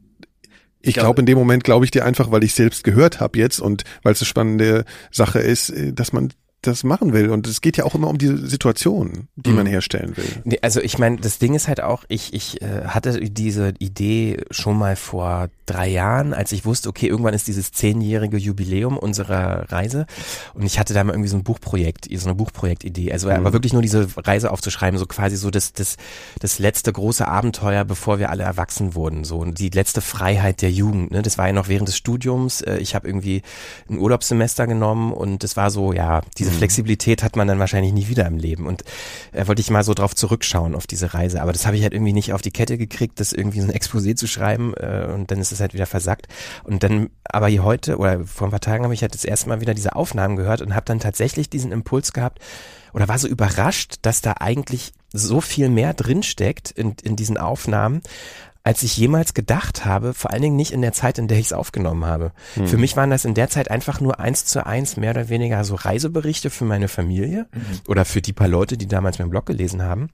Speaker 2: ich
Speaker 3: glaube-
Speaker 2: in dem Moment glaube ich dir einfach, weil ich selbst gehört habe jetzt und weil es eine spannende Sache ist, äh, dass man das machen will. Und es geht ja auch immer um die Situation, die man herstellen will.
Speaker 1: Nee, also ich meine, das Ding ist halt auch, ich, ich äh, hatte diese Idee schon mal vor drei Jahren, als ich wusste, okay, irgendwann ist dieses zehnjährige Jubiläum unserer Reise und ich hatte da mal irgendwie so ein Buchprojekt, so eine Buchprojektidee. Also aber wirklich nur diese Reise aufzuschreiben, so quasi so das, das, das letzte große Abenteuer, bevor wir alle erwachsen wurden, so und die letzte Freiheit der Jugend. Ne? Das war ja noch während des Studiums. Äh, Ich habe irgendwie ein Urlaubssemester genommen und das war so, ja, diese Flexibilität hat man dann wahrscheinlich nie wieder im Leben. Und äh, wollte ich mal so drauf zurückschauen auf diese Reise. Aber das habe ich halt irgendwie nicht auf die Kette gekriegt, das irgendwie so ein Exposé zu schreiben äh, und dann ist es halt wieder versackt. Und dann, aber hier heute oder vor ein paar Tagen habe ich halt das erste Mal wieder diese Aufnahmen gehört und habe dann tatsächlich diesen Impuls gehabt oder war so überrascht, dass da eigentlich so viel mehr drinsteckt in, in diesen Aufnahmen, als ich jemals gedacht habe, vor allen Dingen nicht in der Zeit, in der ich es aufgenommen habe. Für mich waren das in der Zeit einfach nur eins zu eins mehr oder weniger so Reiseberichte für meine Familie oder für die paar Leute, die damals meinen Blog gelesen haben.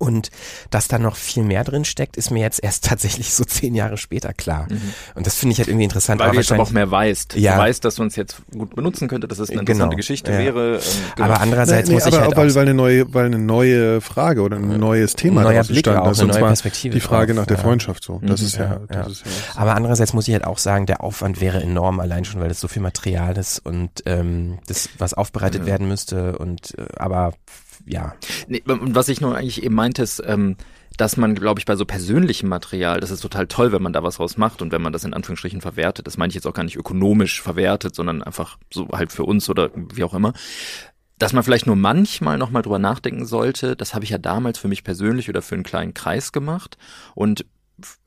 Speaker 1: Und dass da noch viel mehr drin steckt, ist mir jetzt erst tatsächlich so zehn Jahre später klar. Und das finde ich halt irgendwie interessant.
Speaker 3: Weil
Speaker 1: aber
Speaker 3: du jetzt aber auch mehr weißt.
Speaker 1: Ja.
Speaker 3: Du weißt, dass du uns jetzt gut benutzen könnte, dass es eine
Speaker 1: Genau,
Speaker 3: interessante Geschichte
Speaker 1: ja.
Speaker 3: wäre. ähm, genau.
Speaker 1: Aber andererseits
Speaker 2: Nee,
Speaker 1: muss ich
Speaker 2: aber
Speaker 1: halt
Speaker 2: auch, weil,
Speaker 1: auch
Speaker 2: weil eine neue, weil eine neue Frage oder ein neues Thema
Speaker 1: neuer
Speaker 2: daraus
Speaker 1: Blick
Speaker 2: entstanden
Speaker 1: auch,
Speaker 2: ist.
Speaker 1: eine neue Perspektive
Speaker 2: die Frage
Speaker 1: drauf,
Speaker 2: nach der
Speaker 1: ja.
Speaker 2: Freundschaft so. Das
Speaker 3: Mhm,
Speaker 2: ist ja,
Speaker 1: ja,
Speaker 2: das ist ja.
Speaker 1: Aber andererseits muss ich halt auch sagen, der Aufwand wäre enorm, allein schon, weil es so viel Material ist und ähm, das, was aufbereitet werden müsste. Und äh, aber ja,
Speaker 3: Nee, und was ich nur eigentlich eben meinte, ist, ähm, dass man, glaube ich, bei so persönlichem Material, das ist total toll, wenn man da was raus macht und wenn man das in Anführungsstrichen verwertet. Das meine ich jetzt auch gar nicht ökonomisch verwertet, sondern einfach so halt für uns oder wie auch immer. Dass man vielleicht nur manchmal nochmal drüber nachdenken sollte, das habe ich ja damals für mich persönlich oder für einen kleinen Kreis gemacht. Und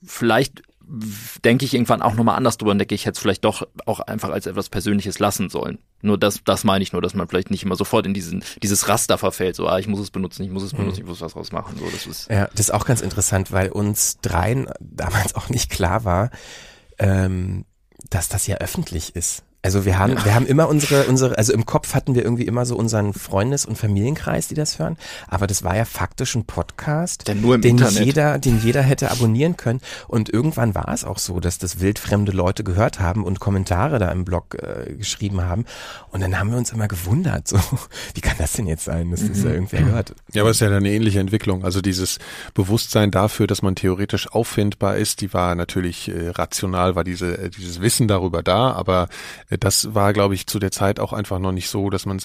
Speaker 3: vielleicht denke ich irgendwann auch nochmal anders drüber und denke, ich hätte es vielleicht doch auch einfach als etwas Persönliches lassen sollen. Nur das, das meine ich nur, dass man vielleicht nicht immer sofort in diesen, dieses Raster verfällt, so, ah, ich muss es benutzen, ich muss es benutzen, ich muss was draus machen, so, das ist,
Speaker 1: ja, das ist auch ganz interessant, weil uns dreien damals auch nicht klar war, ähm, dass das ja öffentlich ist. Also wir haben, wir haben immer unsere, unsere, also im Kopf hatten wir irgendwie immer so unseren Freundes- und Familienkreis, die das hören. Aber das war ja faktisch ein Podcast,
Speaker 3: Der nur im
Speaker 1: den
Speaker 3: Internet.
Speaker 1: jeder, den jeder hätte abonnieren können. Und irgendwann war es auch so, dass das wildfremde Leute gehört haben und Kommentare da im Blog äh, geschrieben haben. Und dann haben wir uns immer gewundert, so, wie kann das denn jetzt sein, dass das ja irgendwer hört?
Speaker 2: Ja, aber es ist ja eine ähnliche Entwicklung. Also dieses Bewusstsein dafür, dass man theoretisch auffindbar ist, die war natürlich äh, rational, war diese äh, dieses Wissen darüber da, aber das war, glaube ich, zu der Zeit auch einfach noch nicht so, dass man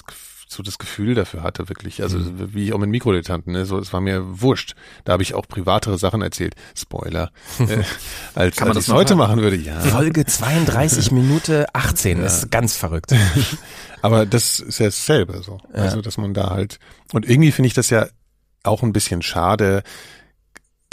Speaker 2: so das Gefühl dafür hatte, wirklich. Also
Speaker 1: Mhm.
Speaker 2: wie auch mit Mikrodilettanten, ne? so, es war mir wurscht. Da habe ich auch privatere Sachen erzählt. Spoiler. äh, als
Speaker 3: Kann man
Speaker 2: als
Speaker 3: das
Speaker 2: ich heute
Speaker 3: hören?
Speaker 2: machen würde, ja.
Speaker 1: Folge 32 Minute 18, das ist ganz verrückt.
Speaker 2: Aber das ist ja dasselbe so. Also, dass man da halt, und irgendwie finde ich das ja auch ein bisschen schade.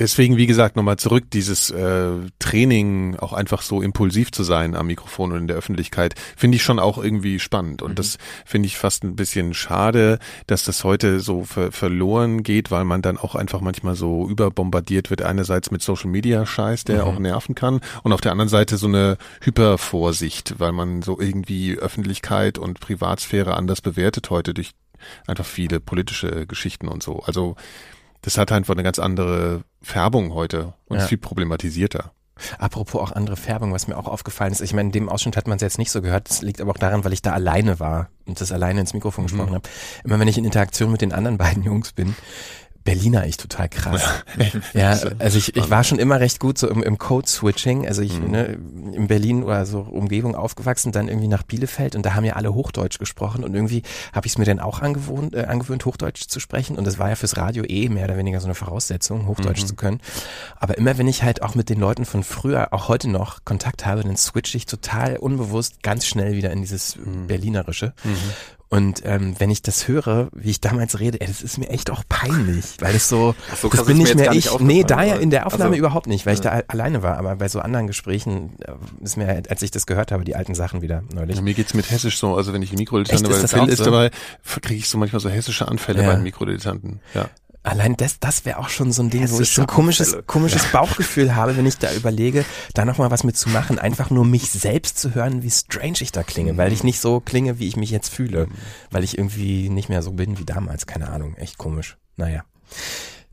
Speaker 2: Deswegen, wie gesagt, nochmal zurück, dieses äh, Training, auch einfach so impulsiv zu sein am Mikrofon und in der Öffentlichkeit, finde ich schon auch irgendwie spannend. Und das finde ich fast ein bisschen schade, dass das heute so ver verloren geht, weil man dann auch einfach manchmal so überbombardiert wird, einerseits mit Social Media Scheiß, der auch nerven kann, und auf der anderen Seite so eine Hypervorsicht, weil man so irgendwie Öffentlichkeit und Privatsphäre anders bewertet heute durch einfach viele politische Geschichten und so. Also das hat einfach eine ganz andere Färbung heute und
Speaker 1: Ja.
Speaker 2: ist viel problematisierter.
Speaker 1: Apropos auch andere Färbung, was mir auch aufgefallen ist. Ich meine, in dem Ausschnitt hat man es jetzt nicht so gehört. Das liegt aber auch daran, weil ich da alleine war und das alleine ins Mikrofon gesprochen habe. Immer wenn ich in Interaktion mit den anderen beiden Jungs bin, Berliner ich total krass. Ja, also ich, ich war schon immer recht gut so im, im Code-Switching. Also ich ne, in Berlin oder so Umgebung aufgewachsen, dann irgendwie nach Bielefeld und da haben ja alle Hochdeutsch gesprochen und irgendwie habe ich es mir dann auch angewohnt, äh, angewöhnt, Hochdeutsch zu sprechen und das war ja fürs Radio eh mehr oder weniger so eine Voraussetzung, Hochdeutsch zu können. Aber immer wenn ich halt auch mit den Leuten von früher, auch heute noch Kontakt habe, dann switche ich total unbewusst ganz schnell wieder in dieses Berlinerische. Und ähm, wenn ich das höre, wie ich damals rede, ey, das ist mir echt auch peinlich, weil es so,
Speaker 3: so,
Speaker 1: das bin nicht mehr
Speaker 3: gar nicht
Speaker 1: ich. Nee, da ja in der Aufnahme
Speaker 3: also-
Speaker 1: überhaupt nicht, weil ich da al- alleine war. Aber bei so anderen Gesprächen äh, ist mir, als ich das gehört habe, die alten Sachen wieder neulich.
Speaker 2: Ja, mir geht's mit Hessisch so, also wenn ich Mikrodilettanten bei Phil ist dabei, kriege ich so manchmal so hessische Anfälle
Speaker 1: Ja.
Speaker 2: bei den Mikrodilettanten. Ja.
Speaker 1: Allein das, das wäre auch schon so ein Ding, wo ich so ein komisches, komisches Bauchgefühl habe, wenn ich da überlege, da nochmal was mit zu machen, einfach nur mich selbst zu hören, wie strange ich da klinge, weil ich nicht so klinge, wie ich mich jetzt fühle, weil ich irgendwie nicht mehr so bin wie damals, keine Ahnung, echt komisch. Naja.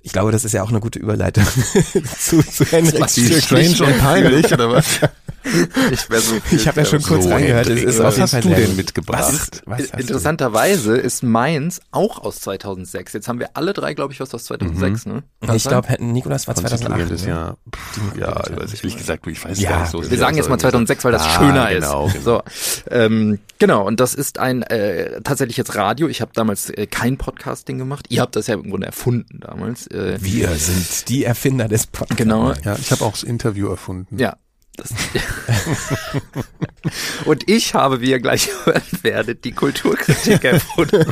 Speaker 1: Ich glaube, das ist ja auch eine gute Überleitung zu, zu Henriks
Speaker 2: Die
Speaker 1: Stück.
Speaker 2: strange und peinlich, oder was?
Speaker 3: Ich, so,
Speaker 1: Ich habe ja schon kurz
Speaker 2: So,
Speaker 1: reingehört. Ist
Speaker 2: was hast du denn mitgebracht?
Speaker 1: Was, was du?
Speaker 3: Interessanterweise ist meins auch aus 2006. Jetzt haben wir alle drei, glaube ich, was aus 2006, ne? Kann
Speaker 1: Ich glaube, Nikolas war 2008.
Speaker 2: Konstituierendes
Speaker 1: ne?
Speaker 2: Jahr. Pff, Ja, also ehrlich gesagt, ich weiß
Speaker 1: Ja,
Speaker 2: gar nicht so.
Speaker 3: Wir sagen jetzt mal 2006, weil das
Speaker 2: Ah,
Speaker 3: schöner
Speaker 2: genau,
Speaker 3: ist. So, ähm, genau. Und das ist ein äh, tatsächlich jetzt Radio. Ich habe damals äh, kein Podcasting gemacht. Ihr habt das ja im Grunde erfunden damals. Äh,
Speaker 1: Wir sind die Erfinder des Podcasts.
Speaker 3: Genau.
Speaker 2: Ja, ich habe auch das Interview erfunden.
Speaker 3: Ja. Das, und ich habe, wie ihr gleich hören werdet, die Kulturkritik erfunden.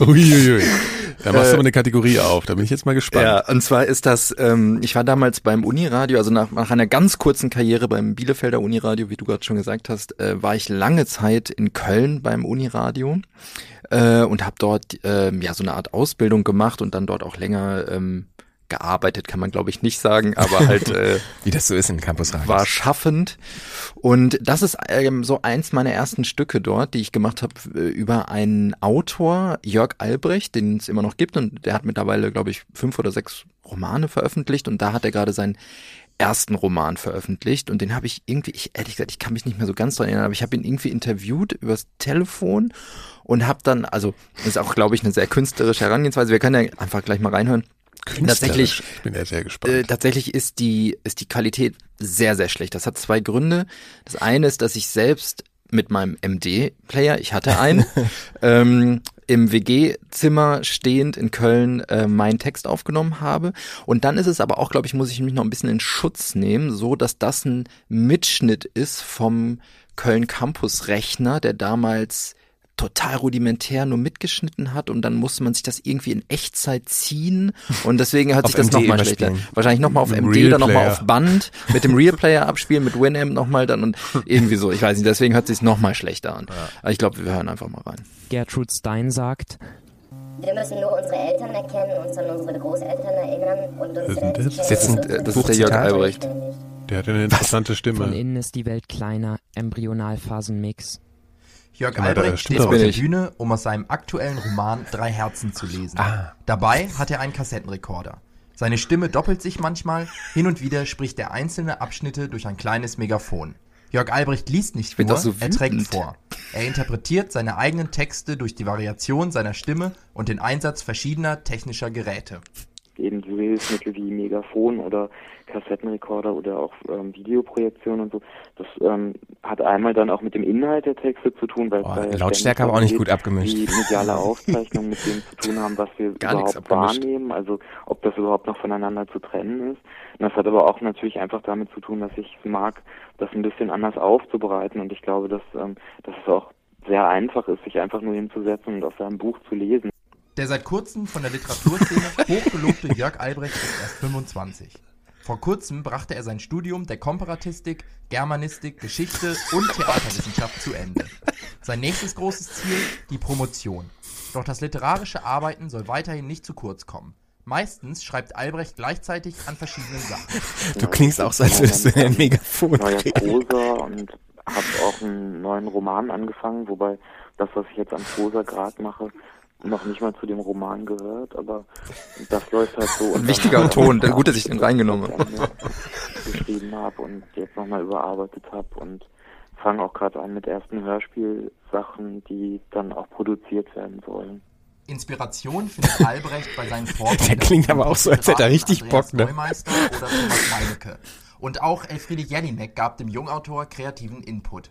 Speaker 2: Uiuiui. Da machst du aber eine Kategorie auf, da bin ich jetzt mal gespannt.
Speaker 3: Ja, und zwar ist das, ähm, ich war damals beim Uniradio, also nach, nach einer ganz kurzen Karriere beim Bielefelder Uniradio, wie du gerade schon gesagt hast, äh, war ich lange Zeit in Köln beim Uniradio äh, und habe dort ähm, ja so eine Art Ausbildung gemacht und dann dort auch länger ähm, gearbeitet, kann man glaube ich nicht sagen, aber halt äh,
Speaker 1: Wie das so ist in Campus Radio.
Speaker 3: war schaffend. Und das ist ähm, so eins meiner ersten Stücke dort, die ich gemacht habe äh, über einen Autor, Jörg Albrecht, den es immer noch gibt. Und der hat mittlerweile, glaube ich, fünf oder sechs Romane veröffentlicht. Und da hat er gerade seinen ersten Roman veröffentlicht. Und den habe ich irgendwie, ich ehrlich gesagt, ich kann mich nicht mehr so ganz dran erinnern, aber ich habe ihn irgendwie interviewt übers Telefon und habe dann, also das ist auch, glaube ich, eine sehr künstlerische Herangehensweise. Wir können ja einfach gleich mal reinhören. Tatsächlich
Speaker 2: Ich bin ja sehr gespannt.
Speaker 3: äh, tatsächlich ist die, ist die Qualität sehr, sehr schlecht. Das hat zwei Gründe. Das eine ist, dass ich selbst mit meinem MD-Player, ich hatte einen, ähm, im WG-Zimmer stehend in Köln äh, meinen Text aufgenommen habe. Und dann ist es aber auch, glaube ich, muss ich mich noch ein bisschen in Schutz nehmen, so dass das ein Mitschnitt ist vom Köln Campus Rechner, der damals total rudimentär nur mitgeschnitten hat und dann musste man sich das irgendwie in Echtzeit ziehen und deswegen hört sich das nochmal schlechter. Wahrscheinlich nochmal auf MD,
Speaker 2: Real
Speaker 3: dann nochmal auf Band, mit dem Real Player abspielen, mit Winamp nochmal dann und irgendwie so. Ich weiß nicht, deswegen hört sich nochmal schlechter an. Aber ich glaube, wir hören einfach mal rein.
Speaker 7: Gertrud Stein sagt,
Speaker 8: Wir müssen nur unsere Eltern erkennen, uns an unsere Großeltern erinnern und uns
Speaker 2: Was ist denn das?
Speaker 8: selbst
Speaker 1: Jetzt ein, äh,
Speaker 3: Das ist der Jörg? Albrecht.
Speaker 2: Der hat eine interessante
Speaker 7: Von
Speaker 2: Stimme.
Speaker 7: innen ist die Welt kleiner, Embryonalphasenmix.
Speaker 9: Jörg
Speaker 2: Ja,
Speaker 9: Albrecht steht auf der. Bühne, um aus seinem aktuellen Roman Drei Herzen zu lesen.
Speaker 1: Ah.
Speaker 9: Dabei hat er einen Kassettenrekorder. Seine Stimme doppelt sich manchmal, hin und wieder spricht er einzelne Abschnitte durch ein kleines Megafon. Jörg Albrecht liest nicht vor,
Speaker 3: so
Speaker 9: er trägt vor. Er interpretiert seine eigenen Texte durch die Variation seiner Stimme und den Einsatz verschiedener technischer Geräte.
Speaker 10: Eben so Hilfsmittel wie Megafon oder Kassettenrekorder oder auch ähm, Videoprojektion und so. Das ähm, hat einmal dann auch mit dem Inhalt der Texte zu tun, weil ja
Speaker 1: Lautstärke aber auch nicht gut abgemischt.
Speaker 10: Die mediale Aufzeichnung mit dem zu tun haben, was wir
Speaker 3: Gar
Speaker 10: überhaupt wahrnehmen, also ob das überhaupt noch voneinander zu trennen ist. Und das hat aber auch natürlich einfach damit zu tun, dass ich es mag, das ein bisschen anders aufzubereiten und ich glaube, dass, ähm, dass es auch sehr einfach ist, sich einfach nur hinzusetzen und aus seinem Buch zu lesen.
Speaker 9: Der seit kurzem von der Literaturszene hochgelobte Jörg Albrecht ist erst 25. Vor kurzem brachte er sein Studium der Komparatistik, Germanistik, Geschichte und Theaterwissenschaft zu Ende. Sein nächstes großes Ziel, die Promotion. Doch das literarische Arbeiten soll weiterhin nicht zu kurz kommen. Meistens schreibt Albrecht gleichzeitig an verschiedenen Sachen.
Speaker 1: Du klingst auch so, als würdest du in ein Megafon
Speaker 10: neuer
Speaker 1: reden.
Speaker 10: Prosa und habe auch einen neuen Roman angefangen, wobei das, was ich jetzt an Prosa gerade mache, noch nicht mal zu dem Roman gehört, aber das läuft halt so.
Speaker 3: Ein wichtiger Ton. Gut, dass ich den reingenommen
Speaker 10: habe. geschrieben habe und jetzt nochmal überarbeitet habe und fange auch gerade an mit ersten Hörspielsachen, die dann auch produziert werden sollen.
Speaker 9: Inspiration findet Albrecht bei seinen Vorbildern.
Speaker 1: Der klingt aber auch so, als hätte er richtig
Speaker 9: Andreas
Speaker 1: Bock, ne?
Speaker 9: Neumeister oder Thomas Meinecke. Und auch Elfriede Jelinek gab dem Jungautor kreativen Input.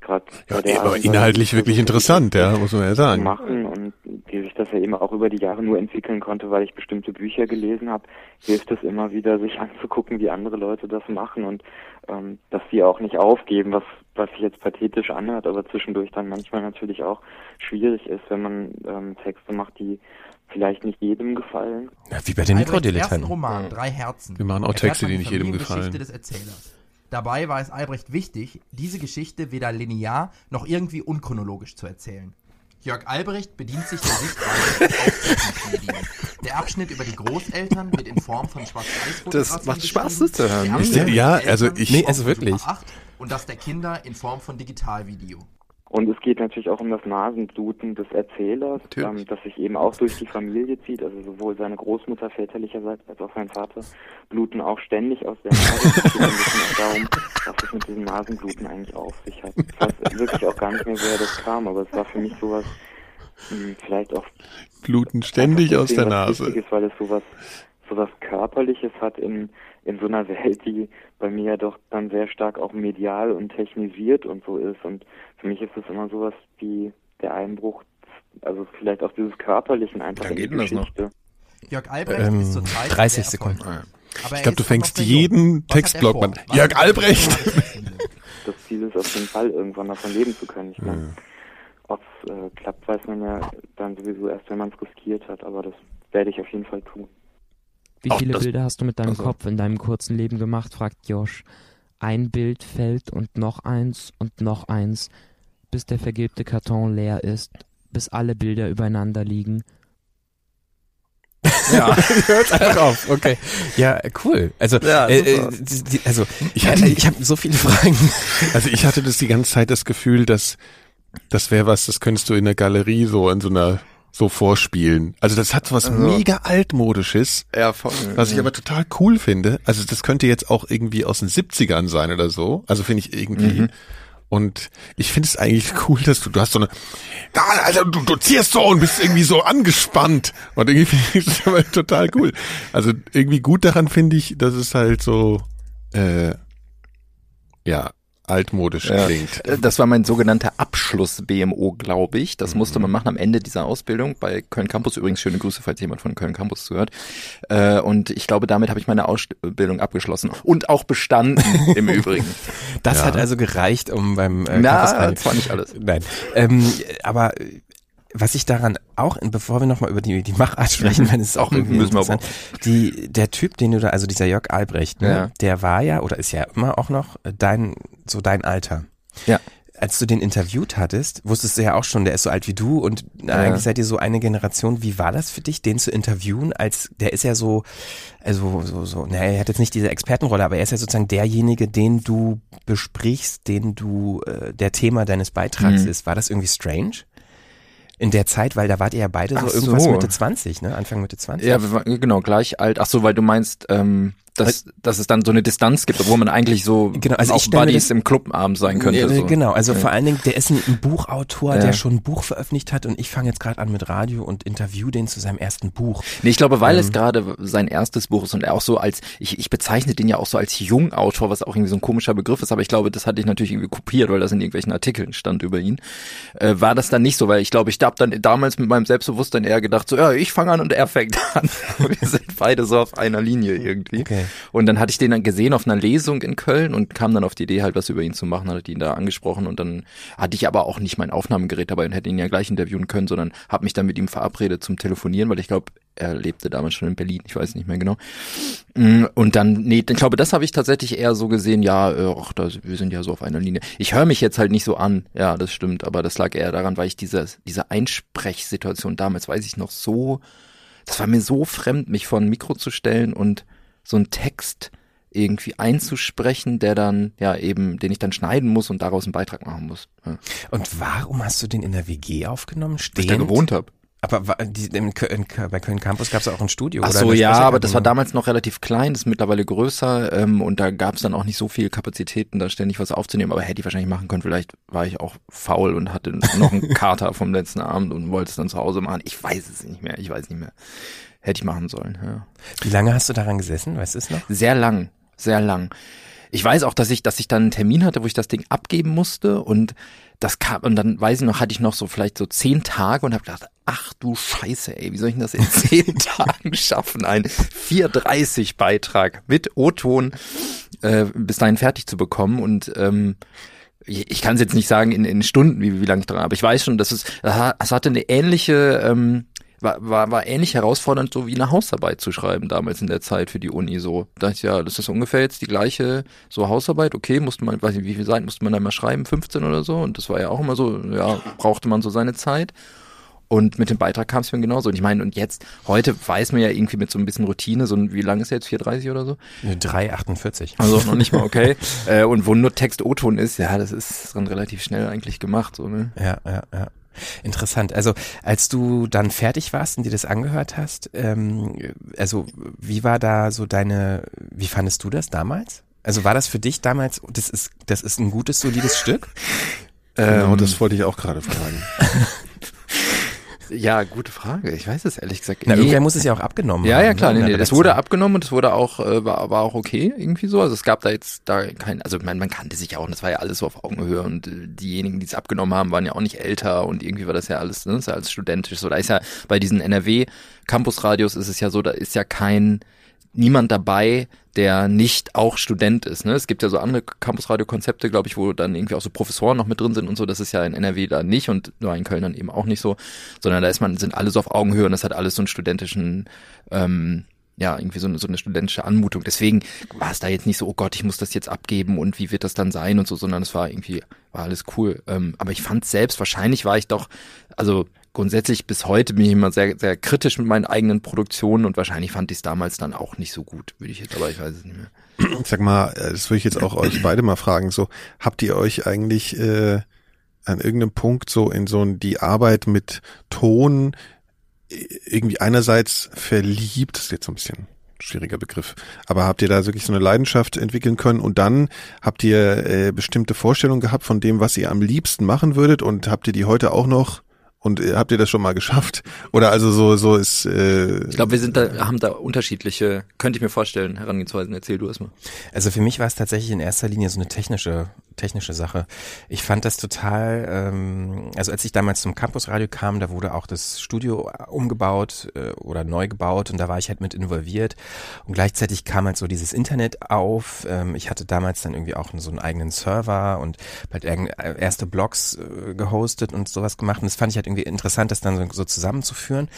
Speaker 10: Gerade
Speaker 2: Ja, aber inhaltlich wirklich interessant, ja, muss man ja sagen.
Speaker 10: machen und wie sich das ja eben auch über die Jahre nur entwickeln konnte, weil ich bestimmte Bücher gelesen habe, hilft es immer wieder, sich anzugucken, wie andere Leute das machen und ähm, dass sie auch nicht aufgeben, was was sich jetzt pathetisch anhört, aber zwischendurch dann manchmal natürlich auch schwierig ist, wenn man ähm, Texte macht, die vielleicht nicht jedem gefallen.
Speaker 1: Ja, wie bei den Mikrodilettanten.
Speaker 9: Roman, Drei Herzen.
Speaker 2: Wir machen auch Texte, die nicht jedem gefallen.
Speaker 9: des Erzählers. Dabei war es Albrecht wichtig, diese Geschichte weder linear noch irgendwie unchronologisch zu erzählen. Jörg Albrecht bedient sich der Sichtweise des Aufzeichnungsmediums. Der Abschnitt über die Großeltern wird in Form von Schwarz-Weiß-Fotografien
Speaker 3: Das macht Spaß, das zu hören.
Speaker 2: ja, also ich-
Speaker 1: Nee, also wirklich.
Speaker 9: Super 8 Und das der Kinder in Form von Digitalvideo.
Speaker 10: Und es geht natürlich auch um das Nasenbluten des Erzählers, ähm, das sich eben auch durch die Familie zieht. Also sowohl seine Großmutter väterlicherseits als auch sein Vater bluten auch ständig aus der Nase. Es geht ein bisschen auch darum, was es mit diesem Nasenbluten eigentlich auf sich hat. Ich weiß wirklich auch gar nicht mehr, woher das kam, aber es war für mich sowas, mh, vielleicht auch
Speaker 2: Bluten ständig aus der Nase.
Speaker 10: Wichtiges, weil es sowas, sowas Körperliches hat in, in so einer Welt, die bei mir ja doch dann sehr stark auch medial und technisiert und so ist. Und für mich ist es immer sowas wie der Einbruch, also vielleicht auch dieses Körperlichen einfach die
Speaker 3: geht denn das noch?
Speaker 9: Jörg Albrecht
Speaker 1: Ähm,
Speaker 9: ist zurzeit
Speaker 1: 30
Speaker 9: sehr
Speaker 1: Sekunden.
Speaker 2: Ich glaube, du fängst jeden Textblock an. Jörg
Speaker 9: das
Speaker 2: Albrecht!
Speaker 10: Das Ziel ist auf jeden Fall irgendwann davon leben zu können. Ich meine, ob es äh, klappt, weiß man ja dann sowieso erst, wenn man es riskiert hat, aber das werde ich auf jeden Fall tun.
Speaker 7: Wie viele
Speaker 3: das-
Speaker 7: Bilder hast du mit deinem
Speaker 3: also-
Speaker 7: Kopf in deinem kurzen Leben gemacht, fragt Josh. Ein Bild fällt und noch eins und noch eins, bis der vergilbte Karton leer ist, bis alle Bilder übereinander liegen.
Speaker 3: Ja.
Speaker 1: Hört einfach auf, okay. Ja, cool. Also,
Speaker 3: Ja,
Speaker 1: äh, äh, die, die, also ich,
Speaker 2: hatte-
Speaker 1: ich habe so viele Fragen.
Speaker 2: Also ich hatte das die ganze Zeit das Gefühl, dass das wäre was, das könntest du in der Galerie so in so einer so vorspielen. Also das hat so was
Speaker 3: Also-
Speaker 2: mega altmodisches,
Speaker 3: Ja, voll.
Speaker 2: was ich aber total cool finde. Also das könnte jetzt auch irgendwie aus den 70ern sein oder so. Also finde ich irgendwie.
Speaker 3: Mhm.
Speaker 2: Und ich finde es eigentlich cool, dass du, du hast so eine, also du dozierst so und bist irgendwie so angespannt. Und irgendwie finde ich das aber total cool. Also irgendwie gut daran finde ich, dass es halt so, äh, ja, altmodisch
Speaker 3: Ja.
Speaker 2: klingt.
Speaker 3: Äh, Das war mein sogenannter Abschluss-BMO, glaube ich. Das musste man machen am Ende dieser Ausbildung bei Köln Campus. Übrigens schöne Grüße, falls jemand von Köln Campus zuhört. Äh, Und ich glaube, damit habe ich meine Ausbildung abgeschlossen und auch bestanden im Übrigen.
Speaker 1: Das
Speaker 2: Ja.
Speaker 1: hat also gereicht, um beim äh, Campus
Speaker 3: Na,
Speaker 1: rein-
Speaker 3: zwar nicht alles.
Speaker 1: Nein. Ähm, aber was ich daran auch, bevor wir nochmal über die, die Machart sprechen, wenn es auch irgendwie
Speaker 3: Müssen
Speaker 1: interessant, die, der Typ, den du da, also dieser Jörg Albrecht, ne,
Speaker 3: Ja.
Speaker 1: der war ja oder ist ja immer auch noch äh, dein, so dein Alter.
Speaker 3: Ja.
Speaker 1: als du den interviewt hattest, wusstest du ja auch schon, der ist so alt wie du und
Speaker 3: Ja.
Speaker 1: eigentlich seid ihr so eine Generation. Wie war das für dich, den zu interviewen? Als der ist ja so, also so, so, naja, er hat jetzt nicht diese Expertenrolle, aber er ist ja sozusagen derjenige, den du besprichst, den du äh, der Thema deines Beitrags
Speaker 3: Mhm.
Speaker 1: ist. War das irgendwie strange? In der Zeit, weil da wart ihr ja beide so
Speaker 3: Ach
Speaker 1: irgendwas
Speaker 3: so.
Speaker 1: Mitte 20, ne? Anfang Mitte 20.
Speaker 3: Ja, wir waren genau, gleich alt. Ach so, weil du meinst, ähm, dass, dass es dann so eine Distanz gibt, wo man eigentlich so
Speaker 1: Genau, also
Speaker 3: auch
Speaker 1: ich
Speaker 3: Buddies
Speaker 1: das-
Speaker 3: im Clubabend sein könnte. So.
Speaker 1: Genau, also
Speaker 3: Ja.
Speaker 1: vor allen Dingen, der ist ein, ein Buchautor,
Speaker 3: Ja.
Speaker 1: der schon ein Buch veröffentlicht hat und ich fange jetzt gerade an mit Radio und interview den zu seinem ersten Buch.
Speaker 3: Nee, ich glaube, weil
Speaker 1: Ähm.
Speaker 3: es gerade sein erstes Buch ist und er auch so als, ich, ich bezeichne den ja auch so als Jungautor, was auch irgendwie so ein komischer Begriff ist, aber ich glaube, das hatte ich natürlich irgendwie kopiert, weil das in irgendwelchen Artikeln stand über ihn. Äh, war das dann nicht so, weil ich glaube, ich habe dann damals mit meinem Selbstbewusstsein eher gedacht, so, ja, ich fange an und er fängt an. Wir sind beide so auf einer Linie irgendwie.
Speaker 1: Okay.
Speaker 3: Und dann hatte ich den dann gesehen auf einer Lesung in Köln und kam dann auf die Idee, halt was über ihn zu machen, hatte ihn da angesprochen und dann hatte ich aber auch nicht mein Aufnahmegerät dabei und hätte ihn ja gleich interviewen können, sondern habe mich dann mit ihm verabredet zum Telefonieren, weil ich glaube, er lebte damals schon in Berlin, ich weiß nicht mehr genau. Mm, Und dann, nee, ich glaube, das habe ich tatsächlich eher so gesehen, ja, äh, ach, da, wir sind ja so auf einer Linie. Ich höre mich jetzt halt nicht so an, ja, das stimmt, aber das lag eher daran, weil ich diese, diese Einsprechsituation damals, weiß ich noch, so, das war mir so fremd, mich vor ein Mikro zu stellen und so einen Text irgendwie einzusprechen, der dann, ja, eben, den ich dann schneiden muss und daraus einen Beitrag machen muss. Ja.
Speaker 1: Und warum hast du den in der WG aufgenommen?
Speaker 3: Weil
Speaker 1: Stehend?
Speaker 3: ich da gewohnt habe.
Speaker 1: Aber bei Köln Campus gab es auch ein Studio.
Speaker 3: Ach
Speaker 1: oder
Speaker 3: so,
Speaker 1: eine
Speaker 3: ja, aber das war damals noch relativ klein, das ist mittlerweile größer ähm, und da gab es dann auch nicht so viel Kapazitäten, da ständig was aufzunehmen, aber hätte ich wahrscheinlich machen können. Vielleicht war ich auch faul und hatte noch einen Kater vom letzten Abend und wollte es dann zu Hause machen. Ich weiß es nicht mehr, ich weiß nicht mehr. Hätte ich machen sollen, ja.
Speaker 1: Wie lange hast du daran gesessen? Weißt du es noch?
Speaker 3: Sehr lang, sehr lang. Ich weiß auch, dass ich, dass ich dann einen Termin hatte, wo ich das Ding abgeben musste und das kam und dann weiß ich noch, hatte ich noch so vielleicht so zehn Tage und habe gedacht, ach du Scheiße, ey, wie soll ich denn das in zehn Tagen schaffen, einen 430 Beitrag mit O-Ton äh, bis dahin fertig zu bekommen und ähm, ich, kann es jetzt nicht sagen in, in Stunden, wie, wie lange ich dran, aber ich weiß schon, dass es, es hatte eine ähnliche ähm, war, war, war ähnlich herausfordernd, so wie eine Hausarbeit zu schreiben damals in der Zeit für die Uni. So, da dachte ich, ja, das ist ungefähr jetzt die gleiche so Hausarbeit. Okay, musste man, weiß nicht, wie viel Seiten musste man da mal schreiben, 15 oder so. Und das war ja auch immer so, ja, brauchte man so seine Zeit. Und mit dem Beitrag kam es mir genauso. Und ich meine, und jetzt, heute weiß man ja irgendwie mit so ein bisschen Routine, so ein, wie lang ist jetzt, 4,30 oder so?
Speaker 1: 3,48.
Speaker 3: Also noch nicht mal okay. äh, und wo nur Text O-Ton ist, ja, das ist dann relativ schnell eigentlich gemacht, so, ne?
Speaker 1: Ja, ja, ja. Interessant. Also als du dann fertig warst und dir das angehört hast, ähm, also wie war da so deine, wie fandest du das damals? Also war das für dich damals, das ist, das ist ein gutes, solides Stück?
Speaker 2: Genau,
Speaker 3: Ähm,
Speaker 2: das wollte ich auch gerade fragen.
Speaker 3: Ja, gute Frage. Ich weiß es ehrlich gesagt.
Speaker 1: Na,
Speaker 3: Nee.
Speaker 1: irgendwer muss es ja auch abgenommen
Speaker 3: Ja,
Speaker 1: haben.
Speaker 3: ja, klar.
Speaker 1: ne,
Speaker 3: Nee, nee, das wurde abgenommen und es wurde auch, äh, war, war auch okay, irgendwie so. Also es gab da jetzt da kein, also man, man kannte sich ja auch und das war ja alles so auf Augenhöhe und äh, diejenigen, die es abgenommen haben, waren ja auch nicht älter und irgendwie war das ja alles, ne, das ist ja alles studentisch. So, da ist ja bei diesen NRW Campusradios ist es ja so, da ist ja kein, niemand dabei, der nicht auch Student ist. Ne? Es gibt ja so andere Campusradio-Konzepte, glaube ich, wo dann irgendwie auch so Professoren noch mit drin sind und so. Das ist ja in NRW da nicht und nur in Köln dann eben auch nicht so, sondern da ist man, sind alle so auf Augenhöhe und das hat alles so einen studentischen, ähm, ja, irgendwie so eine, so eine studentische Anmutung. Deswegen war es da jetzt nicht so, oh Gott, ich muss das jetzt abgeben und wie wird das dann sein und so, sondern es war irgendwie, war alles cool. Ähm, aber ich fand selbst, wahrscheinlich war ich doch, also grundsätzlich bis heute bin ich immer sehr, sehr kritisch mit meinen eigenen Produktionen und wahrscheinlich fand ich es damals dann auch nicht so gut, würde ich jetzt, aber ich weiß es nicht mehr.
Speaker 2: Sag mal, äh, das würde ich jetzt auch euch beide mal fragen. So, habt ihr euch eigentlich äh, an irgendeinem Punkt so in so die Arbeit mit Ton äh, irgendwie einerseits verliebt, das ist jetzt so ein bisschen schwieriger Begriff, aber habt ihr da wirklich so eine Leidenschaft entwickeln können und dann habt ihr äh, bestimmte Vorstellungen gehabt von dem, was ihr am liebsten machen würdet und habt ihr die heute auch noch und äh, habt ihr das schon mal geschafft? Oder also so so ist äh,
Speaker 3: Ich glaube, wir sind da, haben da unterschiedliche, könnte ich mir vorstellen, Herangehensweisen. Erzähl du erstmal.
Speaker 1: Also für mich war es tatsächlich in erster Linie so eine technische, technische Sache. Ich fand das total, ähm, also als ich damals zum Campusradio kam, da wurde auch das Studio umgebaut äh, oder neu gebaut und da war ich halt mit involviert und gleichzeitig kam halt so dieses Internet auf. Ähm, ich hatte damals dann irgendwie auch so einen eigenen Server und halt irgend- erste Blogs äh, gehostet und sowas gemacht und das fand ich halt irgendwie interessant, das dann so, so zusammenzuführen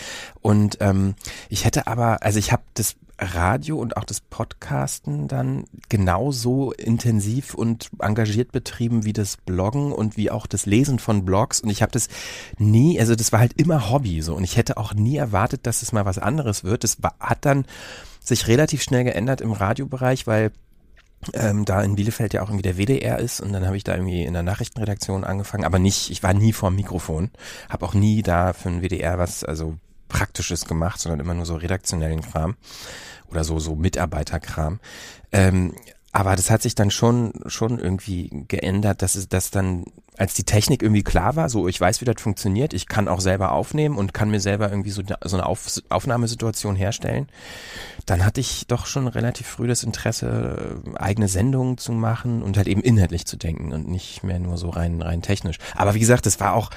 Speaker 1: und ähm, ich hätte aber, also ich habe das Radio und auch das Podcasten dann genauso intensiv und engagiert betrieben wie das Bloggen und wie auch das Lesen von Blogs. Und ich habe das nie, also das war halt immer Hobby so. Und ich hätte auch nie erwartet, dass es mal was anderes wird. Das war, hat dann sich relativ schnell geändert im Radiobereich, weil ähm, da in Bielefeld ja auch irgendwie der WDR ist und dann habe ich da irgendwie in der Nachrichtenredaktion angefangen, aber nicht, ich war nie vor dem Mikrofon, habe auch nie da für den WDR was, also Praktisches gemacht, sondern immer nur so redaktionellen Kram oder so, so Mitarbeiterkram. Ähm, aber das hat sich dann schon, schon irgendwie geändert, dass es, dass dann, als die Technik irgendwie klar war, so ich weiß, wie das funktioniert, ich kann auch selber aufnehmen und kann mir selber irgendwie so, so eine Auf, Aufnahmesituation herstellen, dann hatte ich doch schon relativ früh das Interesse, eigene Sendungen zu machen und halt eben inhaltlich zu denken und nicht mehr nur so rein, rein technisch. Aber wie gesagt, das war auch,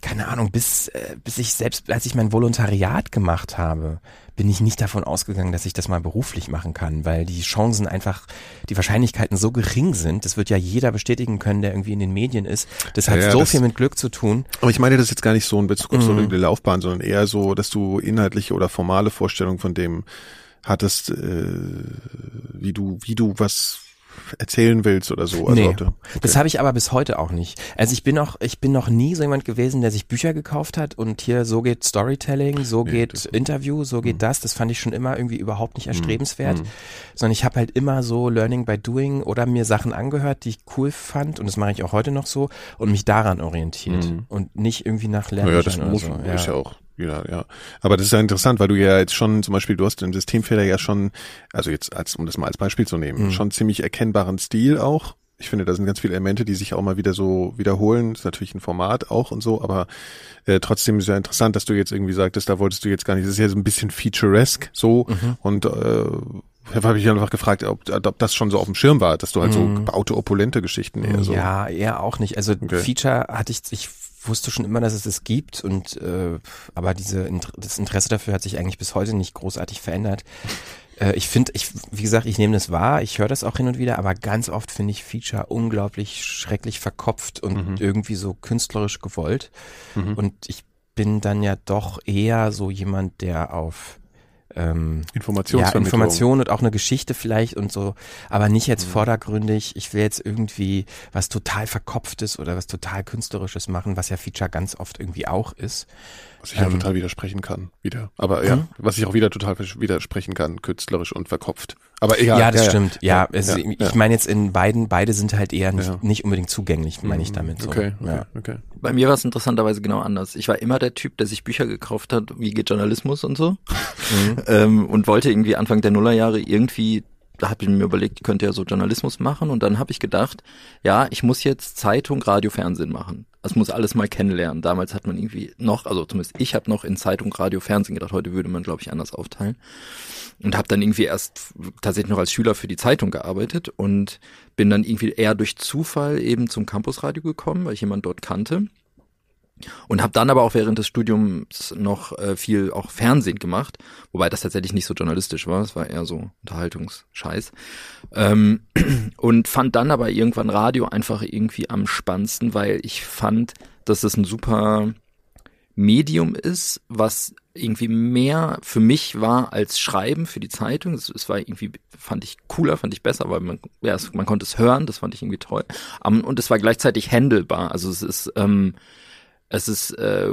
Speaker 1: keine Ahnung, bis, äh, bis ich selbst, als ich mein Volontariat gemacht habe, bin ich nicht davon ausgegangen, dass ich das mal beruflich machen kann, weil die Chancen einfach, die Wahrscheinlichkeiten so gering sind. Das wird ja jeder bestätigen können, der irgendwie in den Medien ist. Das hat
Speaker 2: Ja,
Speaker 1: so
Speaker 2: das-
Speaker 1: viel mit Glück zu tun.
Speaker 2: Aber ich meine das jetzt gar nicht so in Bezug auf so
Speaker 1: Mhm.
Speaker 2: eine Laufbahn, sondern eher so, dass du inhaltliche oder formale Vorstellungen von dem hattest, äh, wie du, wie du was erzählen willst oder so. Also
Speaker 1: nee,
Speaker 2: du-
Speaker 1: das habe ich aber bis heute auch nicht. Also ich bin noch, ich bin noch nie so jemand gewesen, der sich Bücher gekauft hat und hier so geht Storytelling, so
Speaker 2: Nee,
Speaker 1: geht Interview, so geht das. Das fand ich schon immer irgendwie überhaupt nicht erstrebenswert,
Speaker 2: Mhm.
Speaker 1: sondern ich habe halt immer so Learning by Doing oder mir Sachen angehört, die ich cool fand und das mache ich auch heute noch so und mich daran orientiert
Speaker 2: Mhm.
Speaker 1: und nicht irgendwie nach
Speaker 2: Naja,
Speaker 1: Lernbüchern
Speaker 2: das muss,
Speaker 1: so.
Speaker 2: ist ja auch ja, ja. Aber das ist ja interessant, weil du ja jetzt schon, zum Beispiel, du hast im Systemfehler ja schon, also jetzt als, um das mal als Beispiel zu nehmen,
Speaker 1: Mhm.
Speaker 2: schon ziemlich erkennbaren Stil auch. Ich finde, da sind ganz viele Elemente, die sich auch mal wieder so wiederholen. Das ist natürlich ein Format auch und so, aber äh, trotzdem ist ja interessant, dass du jetzt irgendwie sagtest, da wolltest du jetzt gar nicht, das ist ja so ein bisschen featuresque so
Speaker 1: Mhm.
Speaker 2: und äh, habe ich einfach gefragt, ob, ob das schon so auf dem Schirm war, dass du halt so
Speaker 1: Mhm.
Speaker 2: gebaute, opulente Geschichten eher so.
Speaker 1: Ja, eher auch nicht. Also
Speaker 2: Okay.
Speaker 1: Feature hatte ich, ich wusste schon immer, dass es es gibt und äh, aber diese das Interesse dafür hat sich eigentlich bis heute nicht großartig verändert. Äh, ich finde, ich wie gesagt, ich nehme das wahr, ich höre das auch hin und wieder, aber ganz oft finde ich Feature unglaublich schrecklich verkopft und
Speaker 2: Mhm.
Speaker 1: irgendwie so künstlerisch gewollt.
Speaker 2: Mhm.
Speaker 1: Und ich bin dann ja doch eher so jemand, der auf ähm, ja. Information und auch eine Geschichte vielleicht und so, aber nicht
Speaker 2: Mhm.
Speaker 1: jetzt vordergründig, ich will jetzt irgendwie was total verkopftes oder was total künstlerisches machen, was ja Feature ganz oft irgendwie auch ist.
Speaker 2: Was ich ja
Speaker 1: Ähm,
Speaker 2: total widersprechen kann, wieder. Aber ja,
Speaker 1: Hm?
Speaker 2: was ich auch wieder total widersprechen kann, künstlerisch und verkopft. Aber egal.
Speaker 1: Ja, das stimmt. Ja, es,
Speaker 2: ja,
Speaker 1: ich
Speaker 2: ja.
Speaker 1: meine jetzt in beiden, beide sind halt eher nicht,
Speaker 2: Ja.
Speaker 1: nicht unbedingt zugänglich, meine ich damit so.
Speaker 2: Okay, okay,
Speaker 1: Ja.
Speaker 2: okay.
Speaker 3: Bei mir war es interessanterweise genau anders. Ich war immer der Typ, der sich Bücher gekauft hat, wie geht Journalismus und so.
Speaker 1: Mhm.
Speaker 3: ähm, und wollte irgendwie Anfang der Nullerjahre irgendwie, da habe ich mir überlegt, ich könnte ja so Journalismus machen. Und dann habe ich gedacht, ja, ich muss jetzt Zeitung, Radio, Fernsehen machen. Das muss alles mal kennenlernen. Damals hat man irgendwie noch, also zumindest ich habe noch in Zeitung, Radio, Fernsehen gedacht. Heute würde man, glaube ich, anders aufteilen. Und habe dann irgendwie erst tatsächlich noch als Schüler für die Zeitung gearbeitet und bin dann irgendwie eher durch Zufall eben zum Campusradio gekommen, weil ich jemanden dort kannte. Und habe dann aber auch während des Studiums noch äh, viel auch Fernsehen gemacht, wobei das tatsächlich nicht so journalistisch war, es war eher so Unterhaltungsscheiß. Ähm, und fand dann aber irgendwann Radio einfach irgendwie am spannendsten, weil ich fand, dass es ein super Medium ist, was irgendwie mehr für mich war als Schreiben für die Zeitung. Es, es war irgendwie, fand ich cooler, fand ich besser, weil man, ja, es, man konnte es hören, das fand ich irgendwie toll. Um, und es war gleichzeitig handelbar. Also es ist, ähm, es ist äh,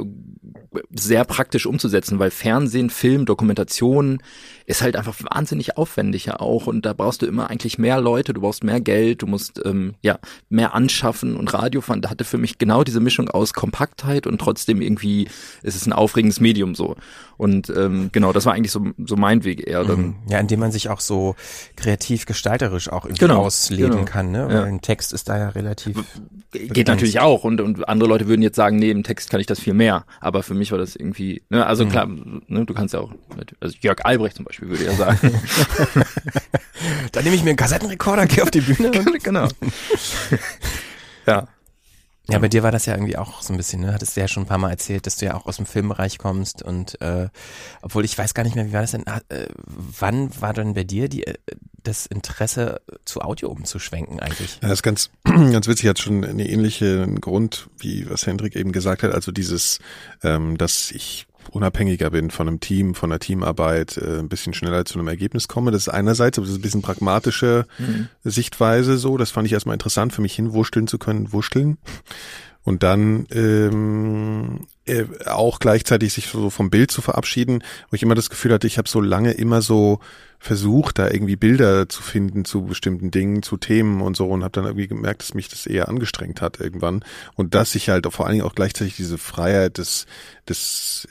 Speaker 3: sehr praktisch umzusetzen, weil Fernsehen, Film, Dokumentation ist halt einfach wahnsinnig aufwendig ja auch und da brauchst du immer eigentlich mehr Leute, du brauchst mehr Geld, du musst ähm, ja mehr anschaffen und Radio fand hatte für mich genau diese Mischung aus Kompaktheit und trotzdem irgendwie ist es ein aufregendes Medium so und ähm, genau das war eigentlich so so mein Weg eher dann
Speaker 1: Mhm. Ja, indem man sich auch so kreativ gestalterisch auch irgendwie
Speaker 3: Genau,
Speaker 1: ausleben
Speaker 3: genau.
Speaker 1: kann, ne?
Speaker 3: Ja.
Speaker 1: Weil ein Text ist da ja relativ
Speaker 3: geht
Speaker 1: begrenzt.
Speaker 3: natürlich auch und, und andere Leute würden jetzt sagen, nee, Text kann ich das viel mehr. Aber für mich war das irgendwie, ne, also
Speaker 1: Mhm.
Speaker 3: klar, ne, du kannst ja auch, also Jörg Albrecht zum Beispiel würde ja sagen.
Speaker 1: Dann nehme ich mir einen Kassettenrekorder, gehe auf die Bühne und
Speaker 3: genau. ja.
Speaker 1: Ja, bei dir war das ja irgendwie auch so ein bisschen, ne? Hattest du ja schon ein paar Mal erzählt, dass du ja auch aus dem Filmbereich kommst und äh, obwohl ich weiß gar nicht mehr, wie war das denn? Ah, Äh, wann war denn bei dir die, äh, das Interesse zu Audio umzuschwenken eigentlich?
Speaker 2: Ja, das ist ganz, ganz witzig, hat schon einen ähnlichen Grund, wie was Hendrik eben gesagt hat. Also dieses, ähm, dass ich unabhängiger bin von einem Team, von einer Teamarbeit, äh, ein bisschen schneller zu einem Ergebnis komme. Das ist einerseits, aber das ist ein bisschen pragmatische
Speaker 3: Mhm.
Speaker 2: Sichtweise so. Das fand ich erstmal interessant, für mich hinwurschteln zu können, wurschteln. Und dann ähm, äh, auch gleichzeitig sich so vom Bild zu verabschieden, wo ich immer das Gefühl hatte, ich habe so lange immer so versucht, da irgendwie Bilder zu finden zu bestimmten Dingen, zu Themen und so und habe dann irgendwie gemerkt, dass mich das eher angestrengt hat irgendwann. Und dass ich halt vor allen Dingen auch gleichzeitig diese Freiheit des des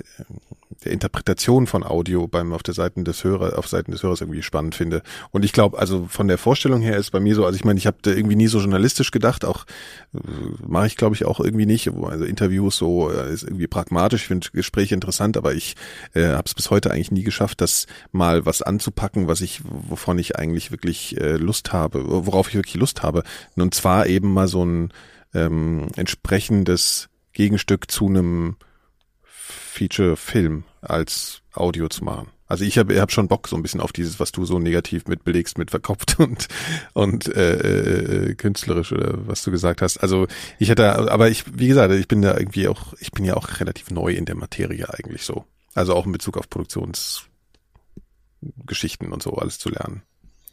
Speaker 2: der Interpretation von Audio beim auf der Seiten des Hörer auf Seiten des Hörers irgendwie spannend finde. Und ich glaube also von der Vorstellung her ist bei mir so also ich meine ich habe irgendwie nie so journalistisch gedacht auch äh, mache ich glaube ich auch irgendwie nicht. Also Interviews so äh, ist irgendwie pragmatisch ich finde Gespräche interessant aber ich äh, habe es bis heute eigentlich nie geschafft das mal was anzupacken was ich wovon ich eigentlich wirklich äh, Lust habe worauf ich wirklich Lust habe. Und zwar eben mal so ein ähm, entsprechendes Gegenstück zu einem Feature-Film als Audio zu machen. Also ich habe hab schon Bock so ein bisschen auf dieses, was du so negativ mit belegst, mit verkopft und und äh, äh, künstlerisch oder was du gesagt hast. Also ich hätte, aber ich, wie gesagt, ich bin da irgendwie auch, ich bin ja auch relativ neu in der Materie eigentlich so. Also auch in Bezug auf Produktionsgeschichten und so alles zu lernen.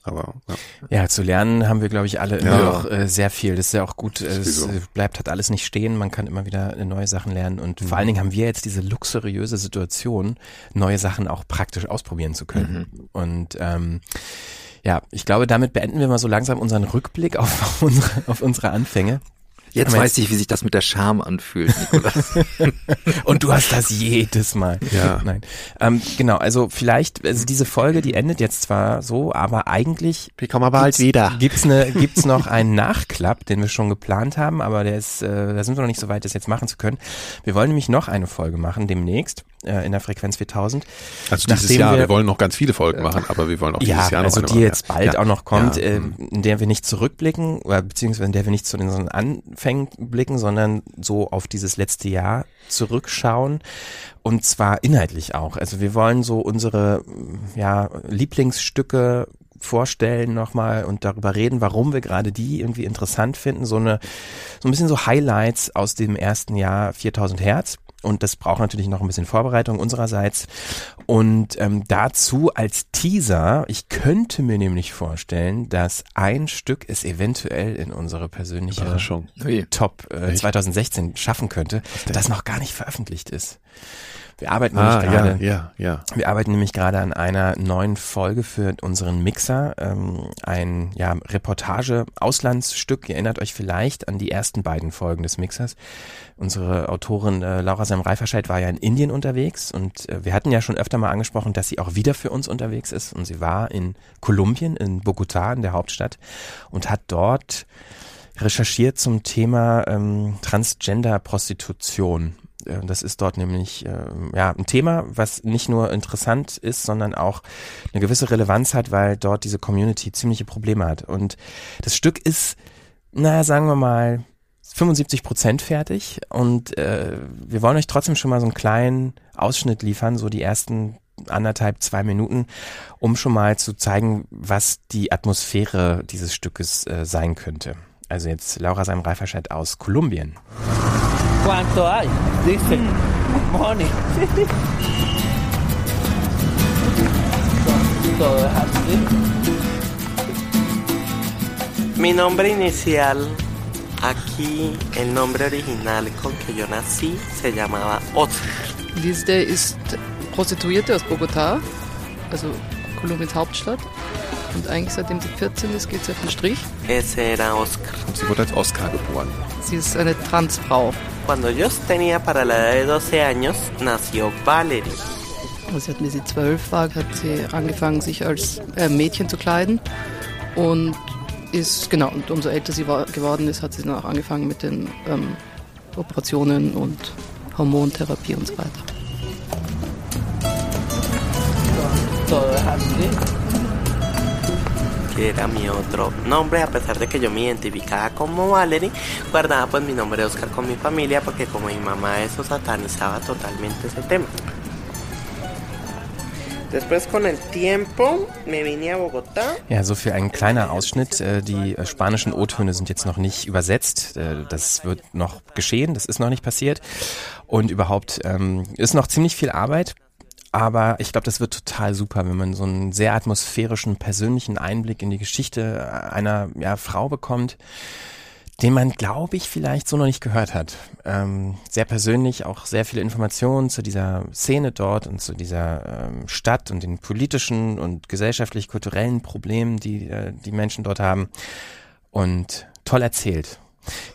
Speaker 2: Aber ja.
Speaker 1: Ja, zu lernen haben wir, glaube ich, alle immer
Speaker 2: Ja.
Speaker 1: noch äh, sehr viel. Das ist ja auch gut. Es äh, bleibt halt alles nicht stehen. Man kann immer wieder äh, neue Sachen lernen. Und
Speaker 2: Mhm.
Speaker 1: vor allen Dingen haben wir jetzt diese luxuriöse Situation, neue Sachen auch praktisch ausprobieren zu können.
Speaker 2: Mhm.
Speaker 1: Und ähm, ja, ich glaube, damit beenden wir mal so langsam unseren Rückblick auf, auf, unsere, auf unsere Anfänge.
Speaker 3: Jetzt
Speaker 1: Aber
Speaker 3: weiß ich, wie sich das mit der Scham anfühlt, Nikolas.
Speaker 1: Und du hast das jedes Mal.
Speaker 2: Ja.
Speaker 1: Nein. Ähm, genau, also vielleicht, also diese Folge, die endet jetzt zwar so, aber eigentlich
Speaker 2: Wir kommen aber halt
Speaker 1: gibt's-
Speaker 2: wieder.
Speaker 1: Gibt's ne, gibt's noch einen Nachklapp, den wir schon geplant haben, aber der ist, äh, da sind wir noch nicht so weit, das jetzt machen zu können. Wir wollen nämlich noch eine Folge machen demnächst äh, in der Frequenz 4000.
Speaker 2: Also dieses
Speaker 1: Nachdem
Speaker 2: Jahr, wir,
Speaker 1: wir-
Speaker 2: wollen noch ganz viele Folgen machen, aber wir wollen auch dieses
Speaker 1: Ja,
Speaker 2: Jahr noch
Speaker 1: also
Speaker 2: eine
Speaker 1: die
Speaker 2: machen,
Speaker 1: jetzt
Speaker 2: ja.
Speaker 1: bald
Speaker 2: ja.
Speaker 1: auch noch kommt,
Speaker 2: Ja,
Speaker 1: äh, in der wir nicht zurückblicken, oder beziehungsweise in der wir nicht zu unseren Anfängen blicken, sondern so auf dieses letzte Jahr zurückschauen. Und zwar inhaltlich auch. Also wir wollen so unsere ja, Lieblingsstücke vorstellen nochmal und darüber reden, warum wir gerade die irgendwie interessant finden. So eine, so ein bisschen so Highlights aus dem ersten Jahr 4000 Hertz. Und das braucht natürlich noch ein bisschen Vorbereitung unsererseits. Und ähm, dazu als Teaser, ich könnte mir nämlich vorstellen, dass ein Stück es eventuell in unsere persönliche. Top äh,
Speaker 2: Echt?
Speaker 1: 2016 schaffen könnte, das noch gar nicht veröffentlicht ist. Wir arbeiten
Speaker 2: Ah,
Speaker 1: nämlich
Speaker 2: ja,
Speaker 1: gerade
Speaker 2: ja, ja.
Speaker 1: wir arbeiten nämlich gerade an einer neuen Folge für unseren Mixer, ähm, ein ja, Reportage-Auslandsstück. Ihr erinnert euch vielleicht an die ersten beiden Folgen des Mixers. Unsere Autorin äh, Laura Sam-Reiferscheid war ja in Indien unterwegs und äh, wir hatten ja schon öfter mal angesprochen, dass sie auch wieder für uns unterwegs ist und sie war in Kolumbien, in Bogotá, in der Hauptstadt und hat dort recherchiert zum Thema ähm, Transgender-Prostitution. Äh, Das ist dort nämlich ähm, ja ein Thema, was nicht nur interessant ist, sondern auch eine gewisse Relevanz hat, weil dort diese Community ziemliche Probleme hat. Und das Stück ist, naja, sagen wir mal, 75 Prozent fertig und äh, wir wollen euch trotzdem schon mal so einen kleinen Ausschnitt liefern, so die ersten anderthalb, zwei Minuten, um schon mal zu zeigen, was die Atmosphäre dieses Stückes äh, sein könnte. Also jetzt Laura Sam Reiferscheid aus Kolumbien.
Speaker 11: ¿Cuánto hay? Dice, money. Todo es así. Mi nombre inicial, aquí el nombre original con que yo nací se llamaba Oscar.
Speaker 12: Lizde ist Prostituierte aus Bogotá, also Kolumbiens Hauptstadt. Und eigentlich seitdem sie 14 ist, geht sie auf den Strich.
Speaker 11: Ese era Oscar.
Speaker 2: Und sie wurde als Oscar geboren.
Speaker 12: Sie ist eine Transfrau.
Speaker 11: Cuando yo tenía para la edad de 12 años, nació Valerie.
Speaker 12: Also sie hat, wie sie zwölf war, hat sie angefangen, sich als äh, Mädchen zu kleiden. Und ist, genau, und umso älter sie war, geworden ist, hat sie dann auch angefangen mit den ähm, Operationen und Hormontherapie und so weiter.
Speaker 11: Todo es así. Que era mi otro nombre, a pesar de que yo me identificaba como Valerie, guardaba pues mi nombre Oscar con mi familia porque como mi mamá eso satanizaba totalmente ese tema. Después con el tiempo me vine a Bogotá.
Speaker 1: Ja, so für ein kleiner Ausschnitt. Äh, Die äh, spanischen O-Töne sind jetzt noch nicht übersetzt. Äh, Das wird noch geschehen, das ist noch nicht passiert. Und überhaupt ähm, ist noch ziemlich viel Arbeit. Aber ich glaube, das wird total super, wenn man so einen sehr atmosphärischen, persönlichen Einblick in die Geschichte einer ja, Frau bekommt, den man, glaube ich, vielleicht so noch nicht gehört hat. Ähm, sehr persönlich, auch sehr viele Informationen zu dieser Szene dort und zu dieser ähm, Stadt und den politischen und gesellschaftlich-kulturellen Problemen, die äh, die Menschen dort haben. Und toll erzählt.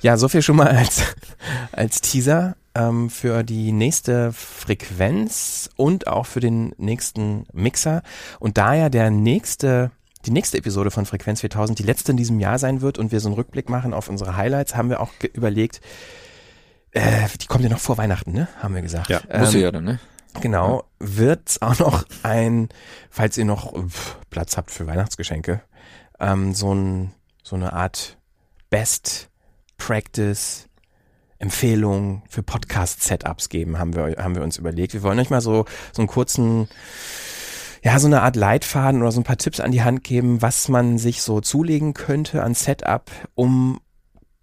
Speaker 1: Ja, so viel schon mal als, als Teaser ähm, für die nächste Frequenz und auch für den nächsten Mixer. Und da ja der nächste die nächste Episode von Frequenz 4000 die letzte in diesem Jahr sein wird und wir so einen Rückblick machen auf unsere Highlights, haben wir auch überlegt, äh, die kommt ja noch vor Weihnachten, ne? Haben wir gesagt.
Speaker 3: Ja, muss sie ja dann, ne?
Speaker 1: Genau, wird's auch noch ein, falls ihr noch pff, Platz habt für Weihnachtsgeschenke, ähm, so ein so eine Art Best Practice Empfehlung für Podcast Setups geben, haben wir haben wir uns überlegt. Wir wollen euch mal so so einen kurzen ja, so eine Art Leitfaden oder so ein paar Tipps an die Hand geben, was man sich so zulegen könnte an Setup, um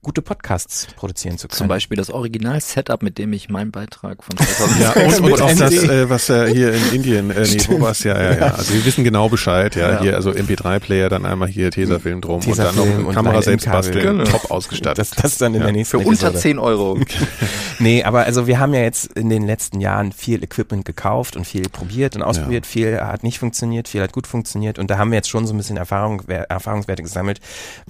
Speaker 1: gute Podcasts produzieren zu können.
Speaker 3: Zum Beispiel das Original-Setup, mit dem ich meinen Beitrag von 2000
Speaker 2: Ja, und, und auch das, äh, was äh, hier in Indien, äh, nee, wo war's? Ja, ja, ja. Also wir wissen genau Bescheid, ja.
Speaker 3: Ja.
Speaker 2: Hier, also MP3-Player, dann einmal hier Tesafilm drum und dann
Speaker 1: Tesafilm
Speaker 2: noch
Speaker 1: und
Speaker 2: Kamera
Speaker 1: ein
Speaker 2: selbst basteln,
Speaker 1: Genau.
Speaker 2: top ausgestattet.
Speaker 1: Das, das dann in
Speaker 2: Ja.
Speaker 1: der nächsten
Speaker 3: Für unter
Speaker 1: Episode.
Speaker 3: 10 Euro.
Speaker 1: Nee, aber also wir haben ja jetzt in den letzten Jahren viel Equipment gekauft und viel probiert und ausprobiert. Viel hat nicht funktioniert, viel hat gut funktioniert. Und da haben wir jetzt schon so ein bisschen Erfahrung, Erfahrungswerte gesammelt,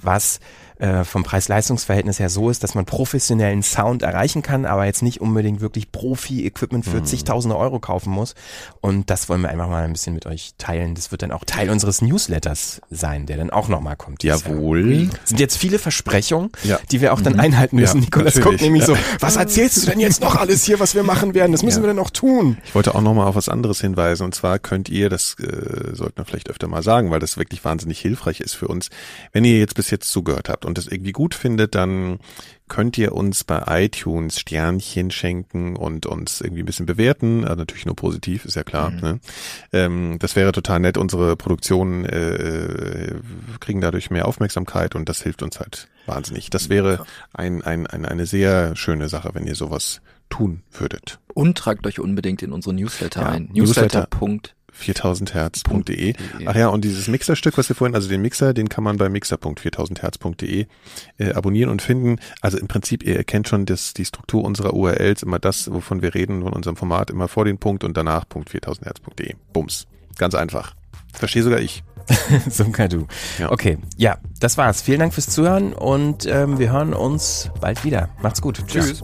Speaker 1: was äh, vom Preis-Leistungs-Verhältnis her so ist, dass man professionellen Sound erreichen kann, aber jetzt nicht unbedingt wirklich Profi-Equipment für
Speaker 2: Mhm.
Speaker 1: zigtausende Euro kaufen muss. Und das wollen wir einfach mal ein bisschen mit euch teilen. Das wird dann auch Teil unseres Newsletters sein, der dann auch nochmal kommt. dieses Jahr.
Speaker 2: Jawohl.
Speaker 1: sind jetzt viele Versprechungen,
Speaker 2: Ja.
Speaker 1: die wir auch dann
Speaker 2: Mhm.
Speaker 1: einhalten müssen.
Speaker 2: Ja,
Speaker 1: Nikolas guckt nämlich so, was erzählst du denn jetzt noch alles hier, was wir machen werden? Das müssen
Speaker 2: Ja.
Speaker 1: wir denn noch tun.
Speaker 2: Ich wollte auch noch mal auf was anderes hinweisen. Und zwar könnt ihr, das äh, sollten wir vielleicht öfter mal sagen, weil das wirklich wahnsinnig hilfreich ist für uns. Wenn ihr jetzt bis jetzt zugehört habt und das irgendwie gut findet, dann könnt ihr uns bei iTunes Sternchen schenken und uns irgendwie ein bisschen bewerten. Also natürlich nur positiv, ist ja klar.
Speaker 3: Mhm.
Speaker 2: Ne? Ähm, das wäre total nett. Unsere Produktionen äh, kriegen dadurch mehr Aufmerksamkeit und das hilft uns halt wahnsinnig. Das wäre ein, ein, ein, eine sehr schöne Sache, wenn ihr sowas tun würdet.
Speaker 3: Und tragt euch unbedingt in unsere Newsletter
Speaker 2: Ja,
Speaker 3: ein.
Speaker 2: Newsletter.
Speaker 3: Newsletter.
Speaker 2: 4000herz.de. Ach ja, und dieses Mixerstück, was wir vorhin, also den Mixer, den kann man bei mixer.4000herz.de äh, abonnieren und finden. Also im Prinzip, ihr erkennt schon das, die Struktur unserer URLs, immer das, wovon wir reden, von unserem Format, immer vor den Punkt und danach Punkt 4000herz.de. Bums. Ganz einfach. Verstehe sogar ich.
Speaker 1: Sogar du.
Speaker 2: Ja.
Speaker 1: Okay, ja, das war's. Vielen Dank fürs Zuhören und ähm, wir hören uns bald wieder. Macht's gut. Tschüss.